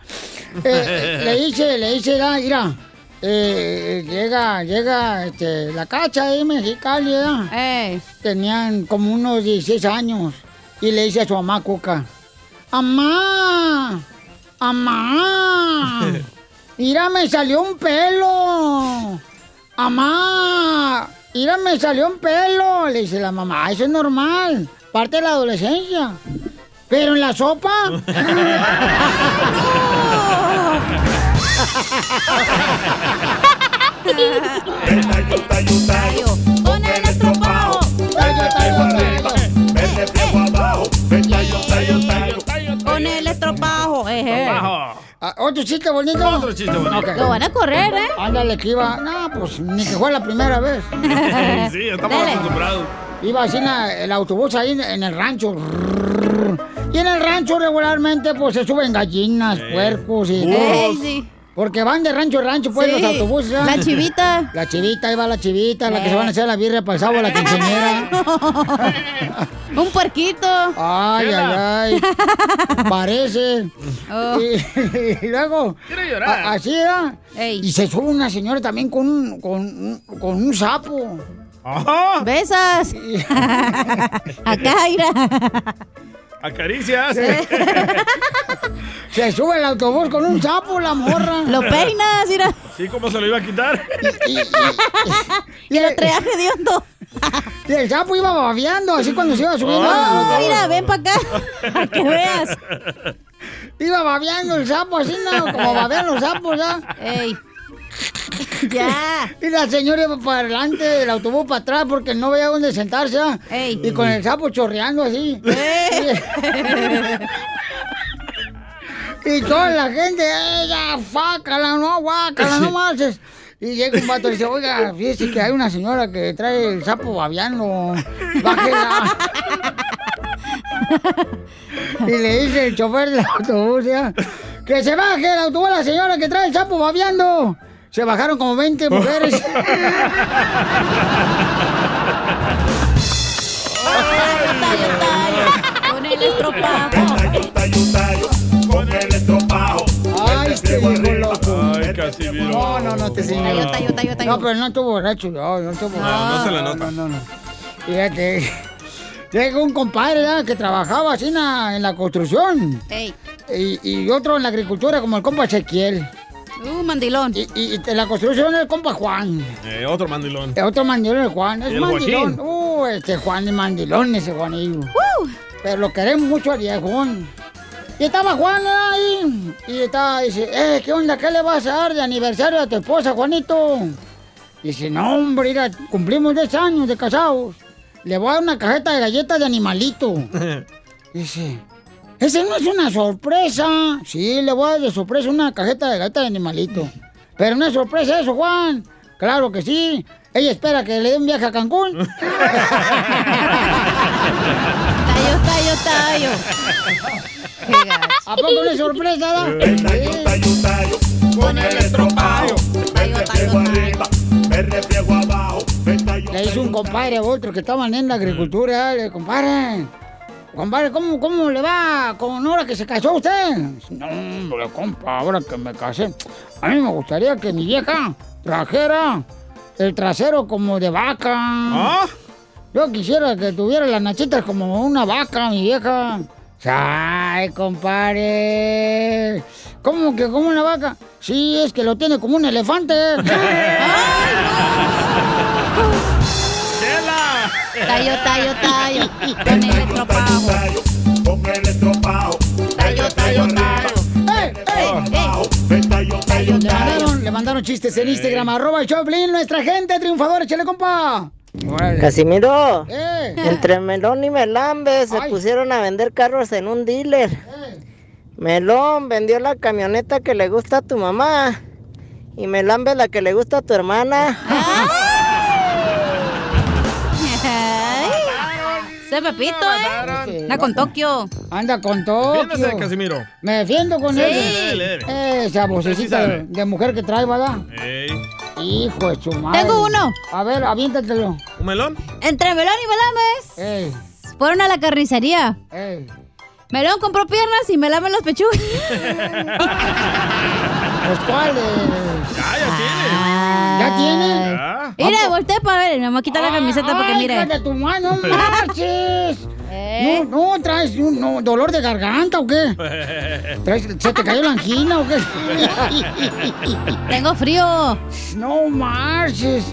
Eh, le dice, le dice, da, mira, eh, llega, llega este, la cacha ahí Mexicali, ¿verdad? Tenían como unos 16 años. Y le dice a su mamá Cuca, ¡Amá! ¡Amá! Mira, me salió un pelo. ¡Amá! Mira, me salió un pelo. Le dice la mamá, eso es normal. Parte de la adolescencia. Pero en la sopa. Con el estropajo. Abajo. El estropajo. eh, eh. Ah, ¿Otro chiste bonito? Otro chiste bonito. Lo van a correr, ¿eh? Ándale, que iba. No, pues ni que fue la primera vez. sí, estamos Dale. acostumbrados. Iba así en la- el autobús ahí en, en el rancho. Y en el rancho regularmente pues se suben gallinas, puercos y Ey, todo. sí. Porque van de rancho a rancho, pues, Sí. los autobuses. ¿ah? La chivita. La chivita, ahí va la chivita, la que Eh. se van a hacer la birria para el sábado, la quinceañera. Un puerquito. Ay, ay, ay. Parece. Oh. Y, y luego. a- así era. Y se sube una señora también con con, un- con un sapo. Besas. Acá, mira. Acaricias. Se sube el autobús con un sapo, la morra. Lo peinas, mira. Sí, ¿cómo se lo iba a quitar? Y lo traía hediondo. Y el sapo iba babeando, así cuando se iba subiendo. Oh, autobús. mira, ven para acá. Para que veas. Iba babeando el sapo, así, ¿no? Como babean los sapos, ¿ya? Ey. Ya. Y la señora iba para adelante, el autobús para atrás, porque no veía dónde sentarse, ¿ya? Y con el sapo chorreando así. Y toda la gente, ella, fácala, no, guácala, no más. Y llega un vato y dice, oiga, fíjese que hay una señora que trae el sapo babeando. Bájela. y le dice el chofer del autobús, ya, que se baje el autobús la señora que trae el sapo babeando. Se bajaron como 20 mujeres. Con el estropajo. Con el estropajo. Ay, este hijo loco. Ay, Casimiro. No, no, no te señor. No, pero no estuvo borracho, no, no estuvo No, no se le nota. No, no, no. Fíjate. Llegó un compadre ¿verdad? que trabajaba así en la, en la construcción. Ey. Y, y otro en la agricultura, como el compa Ezequiel. Uh, mandilón. Y, y en la construcción el compa Juan. Eh, otro mandilón. Otro mandilón es Juan. Es ¿Y el mandilón. Uh, este Juan es mandilón, ese Juanillo. Pero lo queremos mucho al viejón. Y estaba Juan ahí. Y estaba, dice, eh, ¿qué onda? ¿Qué le vas a dar de aniversario a tu esposa, Juanito? Dice, no, hombre, mira, cumplimos 10 años de casados. Le voy a dar una cajeta de galletas de animalito. Dice, esa no es una sorpresa. Sí, le voy a dar de sorpresa una cajeta de galletas de animalito. Pero no es sorpresa eso, Juan. Claro que sí. Ella espera que le dé un viaje a Cancún. Tayo, tayo, tayo. ¿A poco no es sorpresa, da? Con el estropajo. Me refriego arriba. Me refriego abajo. Me tallo, Le hizo un compadre a otro que estaban en la agricultura. Le compadre, compadre, ¿cómo, ¿cómo le va con ahora que se casó usted? No, hombre, compa, ahora que me casé. A mí me gustaría que mi vieja trajera el trasero como de vaca. Yo quisiera que tuviera las nachitas como una vaca, mi vieja. Ay, compadre. ¿Cómo que como una vaca? Sí, es que lo tiene como un elefante. Tayo, tayo, tayo. Con el estropajo. Con el estropajo. Tayo, tayo, tayo. ¡Ey, ey! Le mandaron, le mandaron chistes en Instagram, arroba el Choplin, nuestra gente triunfadora, échale compa. Casimiro, Eh. entre Melón y Melambe se pusieron a vender carros en un dealer. Melón vendió la camioneta que le gusta a tu mamá y Melambe la que le gusta a tu hermana. Ese Pepito, ¿eh? Anda con Tokio. Anda con Tokio. Defiéndase, Casimiro. Me defiendo con Sí. él. Esa vocecita de, de mujer que trae, ¿verdad? Ey. Hijo de su madre. Tengo uno. A ver, aviéntatelo. ¿Un melón? Entre Melón y Melames. Ey, Fueron a la carnicería. ey. Melón compró piernas y Melame las pechugas. Pues cuáles. Ya, tiene. ¿Ya. Mira, volteé para ver. Me voy a quitar la camiseta porque Ay, mire. de tu madre, no marches. ¿Eh? No, no, traes un no, dolor de garganta o qué? ¿Traes- ¿Se te cayó la angina o qué? Tengo frío. No marches.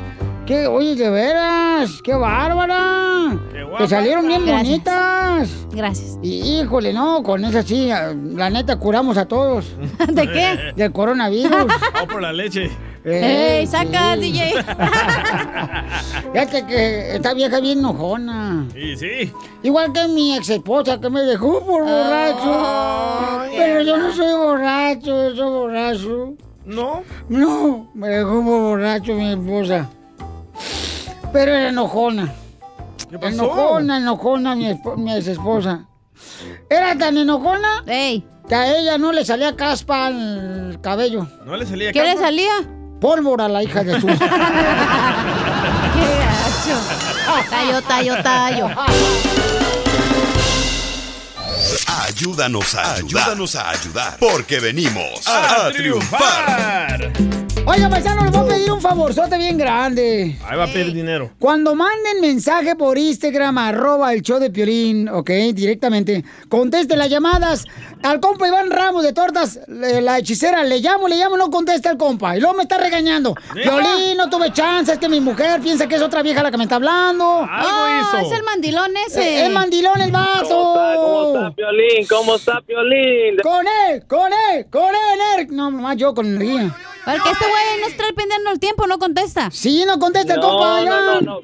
¿Qué? Oye, de veras, qué bárbara. Qué guapa Te salieron bien Gracias. bonitas. Gracias. Y, híjole, no, con esa sí, la neta curamos a todos. ¿De qué? Del coronavirus. O por la leche. Eh, ¡Ey, saca, sí. DJ! Fíjate que esta vieja bien enojona. Sí, sí. Igual que mi ex esposa que me dejó por borracho. Pero yo no soy borracho, yo soy borracho. ¿No? No, me dejó por borracho mi esposa. Pero era enojona. ¿Qué pasó? Enojona, enojona mi, esp- mi ex esposa. Era tan enojona ¡Ey! que a ella no le salía caspa al cabello. ¿No le salía ¿Qué le salía? Pólvora, la hija de su. ¡Qué gacho! Tallo, tallo, tallo. Ayúdanos a ayudar. Ayúdanos a ayudar. Porque venimos a, triunfar. Oiga, paisano, les voy a pedir un favorzote bien grande. Ahí va a pedir dinero. Cuando manden mensaje por Instagram, arroba el show de Piolín, ok, directamente, conteste las llamadas al compa Iván Ramos de Tortas, la hechicera, le llamo, le llamo, no contesta el compa. Y luego me está regañando. Piolín, no tuve chance, es que mi mujer piensa que es otra vieja la que me está hablando. Ah, es el mandilón ese. Eh, Es mandilón el vato. ¿Cómo está, Piolín? ¿Cómo está, Piolín? Con él, con él, con él. No, más yo con energía. Porque este güey no está perdiendo el tiempo, no contesta. Sí, no contesta No, compa. no, no, no.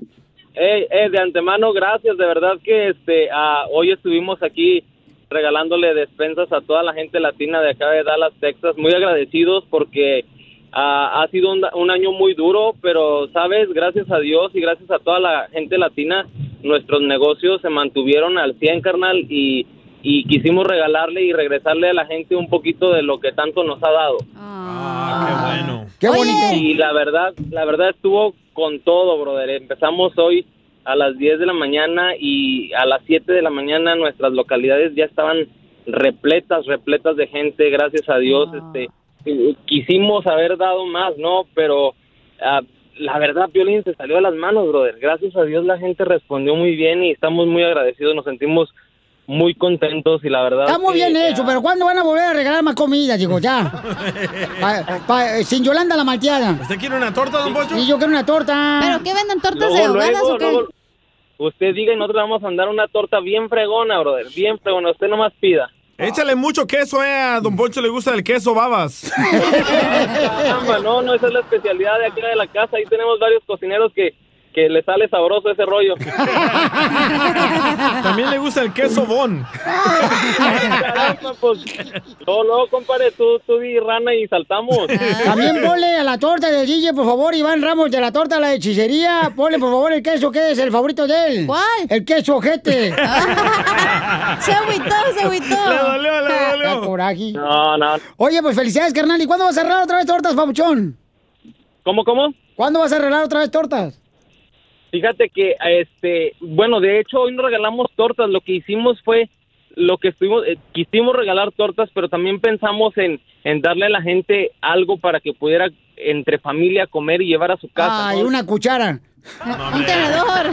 Eh, eh, de antemano, gracias. De verdad que este ah, hoy estuvimos aquí regalándole despensas a toda la gente latina de acá de Dallas, Texas. Muy agradecidos porque ah, ha sido un, un año muy duro, pero, ¿sabes? Gracias a Dios y gracias a toda la gente latina, nuestros negocios se mantuvieron al 100, carnal, y, y quisimos regalarle y regresarle a la gente un poquito de lo que tanto nos ha dado. Ah, qué bueno. Qué bonito. Y la verdad, la verdad estuvo con todo, brother. Empezamos hoy a las 10 de la mañana y a las 7 de la mañana nuestras localidades ya estaban repletas, repletas de gente, gracias a Dios. Este, eh, quisimos haber dado más, ¿no? Pero ah, la verdad, Piolín se salió de las manos, brother. Gracias a Dios la gente respondió muy bien y estamos muy agradecidos, nos sentimos muy contentos y la verdad Está muy que, bien hecho, pero ¿cuándo van a volver a regalar más comida? Digo, ya. Pa- pa- sin Yolanda la malteada. ¿Usted quiere una torta, don Pocho? Y yo quiero una torta. ¿Pero qué venden tortas Luego, de ahogadas luego, o qué? luego, usted diga y nosotros le vamos a mandar una torta bien fregona, brother, bien fregona. Usted nomás pida. Échale mucho queso, eh. A don Poncho le gusta el queso babas. No, no, esa es la especialidad de aquí de la casa. Ahí tenemos varios cocineros que, que le sale sabroso ese rollo. También le gusta el queso bon. Caramba, pues, no, no, compadre, tú, tú di rana y saltamos. También ponle a la torta de DJ, por favor, Iván Ramos, de la torta a la hechicería. Ponle, por favor, el queso que es el favorito de él. ¿Cuál? El queso ojete. Se agüitó, se agüitó. Qué coraje. No, no. Oye, pues felicidades, carnal. ¿Y cuándo vas a arreglar otra vez tortas, papuchón? ¿Cómo, cómo? ¿Cuándo vas a arreglar otra vez tortas? Fíjate que, este, bueno, de hecho hoy no regalamos tortas, lo que hicimos fue, lo que estuvimos, eh, quisimos regalar tortas, pero también pensamos en, en darle a la gente algo para que pudiera entre familia comer y llevar a su casa. Ay, ¿no? una cuchara. Un tenedor.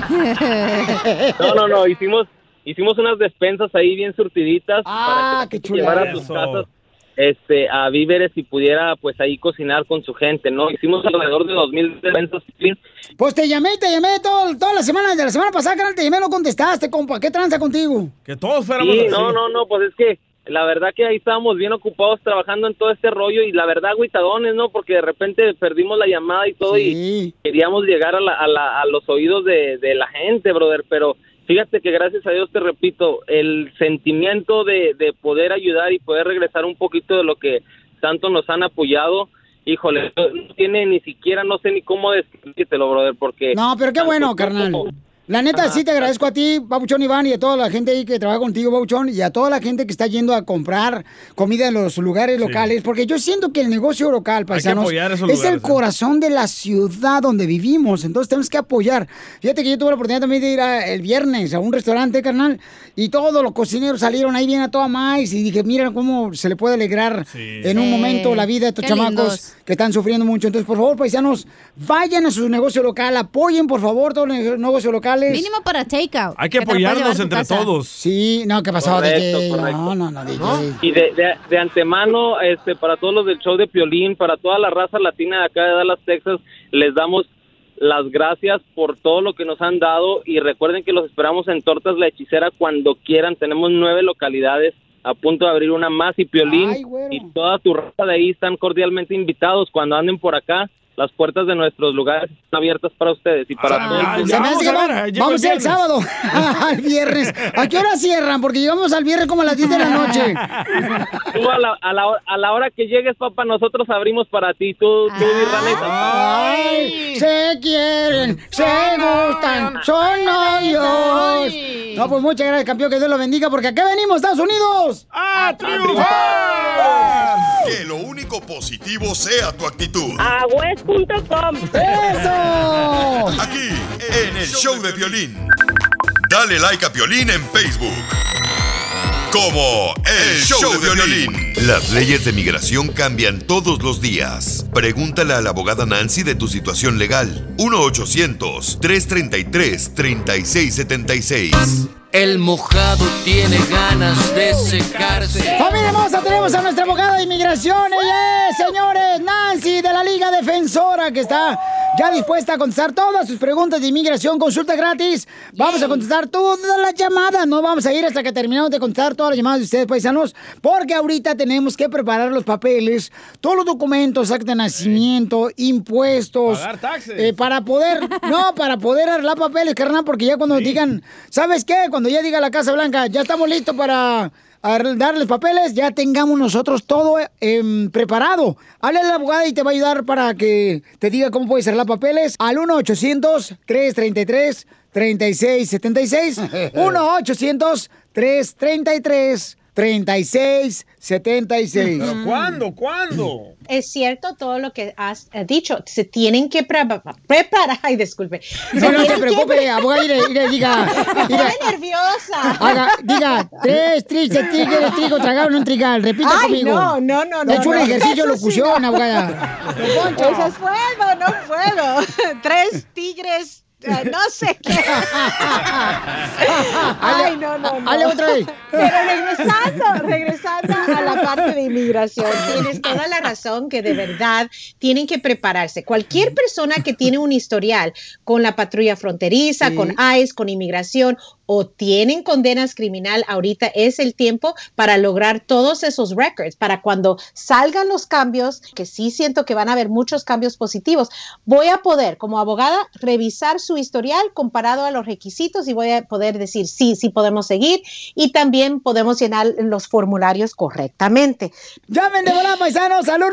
No, no, no, hicimos, hicimos unas despensas ahí bien surtiditas Ah, para qué llevar a sus casas este a víveres y pudiera pues ahí cocinar con su gente, ¿no? Hicimos alrededor de dos mil despensas. Pues te llamé, te llamé todo, toda la semana, de la semana pasada, carnal, te llamé, no contestaste, compa. ¿Qué tranza contigo? Que todos fuéramos Sí, así. no, no, no, pues es que la verdad que ahí estábamos bien ocupados trabajando en todo este rollo y la verdad agüitadones, ¿no? Porque de repente perdimos la llamada y todo y queríamos llegar a, la, a, la- a los oídos de, de la gente, brother, pero fíjate que gracias a Dios te repito, el sentimiento de, de poder ayudar y poder regresar un poquito de lo que tanto nos han apoyado, híjole, no tiene ni siquiera, no sé ni cómo describírtelo, brother, porque... No, pero qué bueno, carnal. La neta, sí te agradezco a ti, Babuchón Iván, y a toda la gente ahí que trabaja contigo, Babuchón, y a toda la gente que está yendo a comprar comida en los lugares locales, porque yo siento que el negocio local, paisanos, es lugares, el ¿eh? corazón de la ciudad donde vivimos, entonces tenemos que apoyar. Fíjate que yo tuve la oportunidad también de ir a- el viernes a un restaurante, carnal, y todos los cocineros salieron ahí bien a toda más, y dije, mira cómo se le puede alegrar en un momento la vida de estos Qué chamacos lindos. que están sufriendo mucho. Entonces, por favor, paisanos, vayan a su negocio local, apoyen, por favor, todos los negocios locales. Mínimo para takeout. Hay que apoyarnos entre casa. todos. Sí, no, ¿qué pasó, Correcto, DJ? correcto. No, no, no, DJ. Y de, de, de antemano, este, para todos los del show de Piolín, para toda la raza latina de acá de Dallas, Texas, les damos las gracias por todo lo que nos han dado y recuerden que los esperamos en Tortas La Hechicera cuando quieran. Tenemos nueve localidades a punto de abrir una más y Piolín y toda tu raza de ahí están cordialmente invitados cuando anden por acá. Las puertas de nuestros lugares están abiertas para ustedes y para todo el Se público. me hace que va- vamos a ir el sábado, al viernes. ¿A qué hora cierran? Porque llegamos al viernes como a las 10 de la noche. Tú a la, a, la, hora- a la hora que llegues, papá, nosotros abrimos para ti. Tú, tú di Ay, se quieren, se gustan, son novios. No, pues muchas gracias, campeón, que Dios lo bendiga, porque acá venimos, Estados Unidos. ¡A Que lo único positivo sea tu actitud. ¡Eso! Aquí, en el show de violín. Dale like a violín en Facebook. Como El Show de Violín. Las leyes de migración cambian todos los días. Pregúntale a la abogada Nancy de tu situación legal. 1-800-333-3676. El mojado tiene ganas de secarse. Familia hermosa, tenemos a nuestra abogada de inmigración. Ella es, señores, Nancy de la Liga Defensora, que está ya dispuesta a contestar todas sus preguntas de inmigración. Consulta gratis. Vamos a contestar todas las llamadas. No vamos a ir hasta que terminemos de contestar todas las llamadas de ustedes, paisanos, porque ahorita tenemos que preparar los papeles, todos los documentos, acta de nacimiento, impuestos. Pagar taxes. eh, para poder, no, para poder arreglar papeles, carnal, porque ya cuando digan, ¿sabes qué? Cuando ya diga la Casa Blanca, ya estamos listos para ar- darles papeles, ya tengamos nosotros todo em, preparado. Habla la abogada y te va a ayudar para que te diga cómo puedes arreglar papeles al 1-800-333-3676. 1-800-333-3676. ¿Pero cuándo? ¿Cuándo? Es cierto todo lo que has dicho. Se tienen que pre- preparar. Ay, disculpe. Se No, no te tienen que preocupes, pre- abogada, mire, diga, diga. Estoy nerviosa. Haga, diga, tres tristes tigres, trigo tragado en un trigal. Repita Ay, conmigo. no, no, no, no, He hecho un no. ejercicio de Eso sí, locución, no. abogada. Eso es fuego, no fuego. Tres tigres, no sé qué. Ay, no, no, no. Otra vez. Pero regresando, regresando a la parte de inmigración, tienes toda la razón que de verdad tienen que prepararse. Cualquier persona que tiene un historial con la patrulla fronteriza, con ICE, con inmigración o tienen condenas criminal, ahorita es el tiempo para lograr todos esos records, para cuando salgan los cambios, que sí siento que van a haber muchos cambios positivos, voy a poder como abogada revisar su historial comparado a los requisitos y voy a poder decir sí, sí podemos seguir y también podemos llenar los formularios correctamente. Llamen de volada, paisanos, al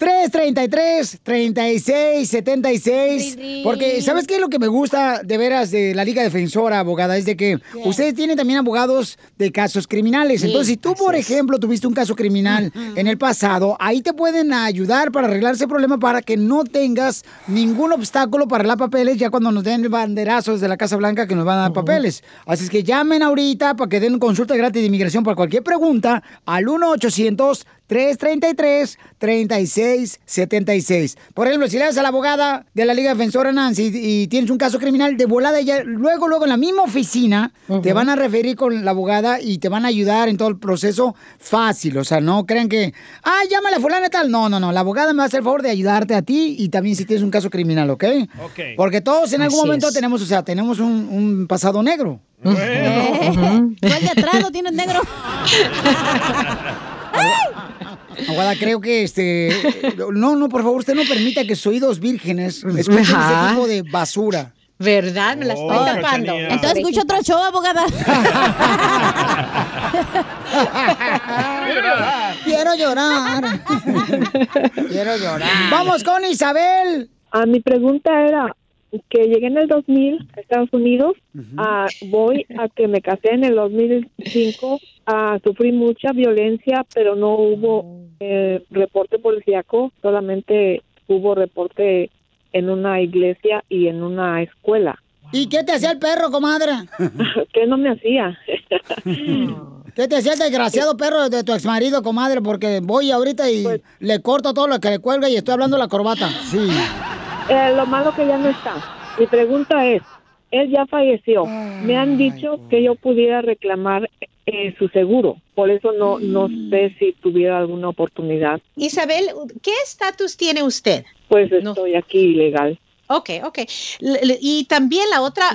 1-800-333-3676. Porque, ¿sabes qué es lo que me gusta de veras de la Liga Defensora, abogada? Es de que ustedes tienen también abogados de casos criminales. Sí, Entonces, si tú, por ejemplo, tuviste un caso criminal en el pasado, ahí te pueden ayudar para arreglar ese problema para que no tengas ningún obstáculo para arreglar papeles ya cuando nos den banderazos de la Casa Blanca que nos van a dar papeles. Así es que llamen ahorita para que den consulta gratis de inmigración para cualquier pregunta al 1-800 333-3676. Por ejemplo, si le das a la abogada de la Liga Defensora Nancy y tienes un caso criminal, de volada ella, luego, luego en la misma oficina, te van a referir con la abogada y te van a ayudar en todo el proceso fácil. O sea, no crean que, ah, llámale a fulana y tal. No, no, no. La abogada me va a hacer el favor de ayudarte a ti y también si tienes un caso criminal, ¿ok? Ok. Porque todos en algún Así momento es. tenemos, o sea, tenemos un, un pasado negro. El de atrás lo tienes negro. Aguada, creo que este. No, no, por favor, usted no permita que sus oídos vírgenes escuchen Ajá. ese tipo de basura. ¿Verdad? Me la estoy Oh, tapando. Cachanilla. Entonces escucho otro show, abogada. Quiero llorar. Quiero llorar. Vamos con Isabel. Ah, mi pregunta era que llegué en el 2000 a Estados Unidos, ah, voy a que me casé en el 2005, ah, sufrí mucha violencia, pero no hubo eh, reporte policíaco, solamente hubo reporte en una iglesia y en una escuela. ¿Y qué te hacía el perro, comadre? ¿Qué no me hacía? ¿Qué te hacía el desgraciado perro de tu exmarido, comadre? Porque voy ahorita y le corto todo lo que le cuelga y estoy hablando la corbata. Sí. Eh, lo malo que ya no está. Mi pregunta es, él ya falleció. Me han dicho que yo pudiera reclamar eh, su seguro. Por eso no, no sé si tuviera alguna oportunidad. Isabel, ¿qué estatus tiene usted? Pues estoy aquí ilegal. Ok, ok. L- y también la otra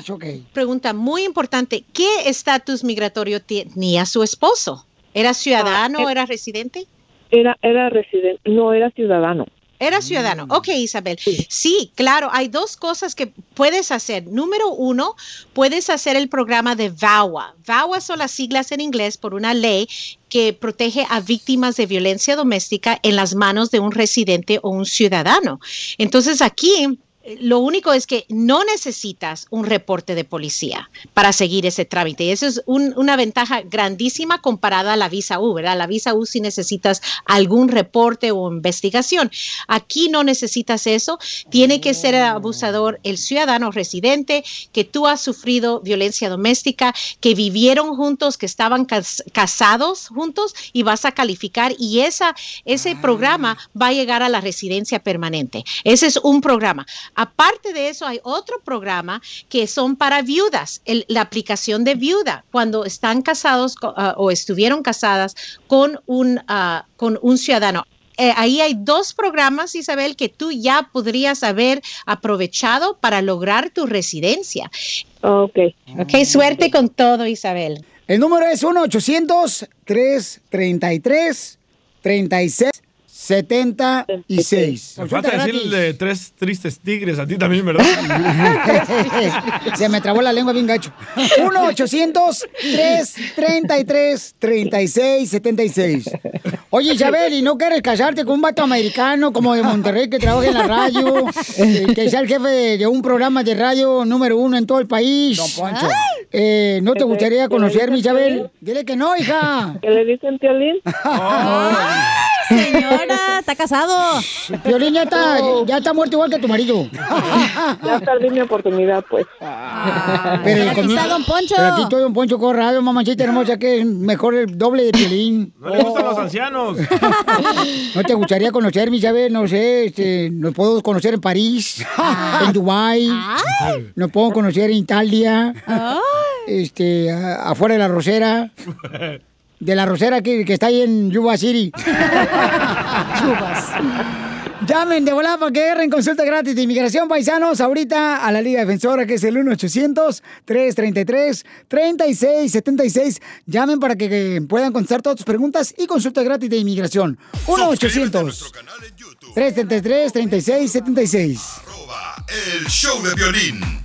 pregunta muy importante, ¿qué estatus migratorio tenía su esposo? ¿Era ciudadano? Ah, eh, ¿Era residente? Era, era residente, no era ciudadano. Era ciudadano. Ok, Isabel. Sí. claro, hay dos cosas que puedes hacer. Número uno, puedes hacer el programa de VAWA. VAWA son las siglas en inglés por una ley que protege a víctimas de violencia doméstica en las manos de un residente o un ciudadano. Entonces aquí lo único es que no necesitas un reporte de policía para seguir ese trámite. Y eso es un- una ventaja grandísima comparada a la visa U, ¿verdad? La visa U si necesitas algún reporte o investigación. Aquí no necesitas eso. Tiene que ser el abusador el ciudadano residente, que tú has sufrido violencia doméstica, que vivieron juntos, que estaban cas- casados juntos y vas a calificar y esa, ese programa va a llegar a la residencia permanente. Ese es un programa. Aparte de eso, hay otro programa que son para viudas, el- la aplicación de viuda, cuando están casados ah, o estuvieron casadas con un, ah, con un ciudadano. Eh, ahí hay dos programas, Isabel, que tú ya podrías haber aprovechado para lograr tu residencia. Ok. Ok, suerte con todo, Isabel. El número es 1-800-333-3676. Me falta decir el de tres tristes tigres a ti también, ¿verdad? Se me trabó la lengua bien gacho. 1-800-333-3676. Oye, Isabel, ¿y no quieres casarte con un vato americano como de Monterrey que trabaja en la radio? eh, que sea el jefe de, un programa de radio número uno en todo el país. Don Poncho. Eh, ¿No te gustaría conocerme, Isabel? Dile que no, hija. ¿Qué le dicen, Piolín? Señora, está casado. Piolín ya está, ya está muerto igual que tu marido. Ya perdí mi oportunidad, pues. Pero, aquí está Don Poncho. Pero aquí estoy Don Poncho Corrado, mamachita hermosa, que es mejor el doble de Piolín. No le gustan los ancianos. ¿No te gustaría conocerme, Isabel? No sé, este, nos puedo conocer en París, en Dubái, nos puedo conocer en Italia, este, afuera de la Rosera, de la Rosera que, que está ahí en Yuba City. Llamen de volada para que agarren consulta gratis de inmigración paisanos ahorita a la Liga Defensora que es el 1-800-333-3676. Llamen para que, que puedan contestar todas tus preguntas y consulta gratis de inmigración. 1-800-333-3676. El show de violín.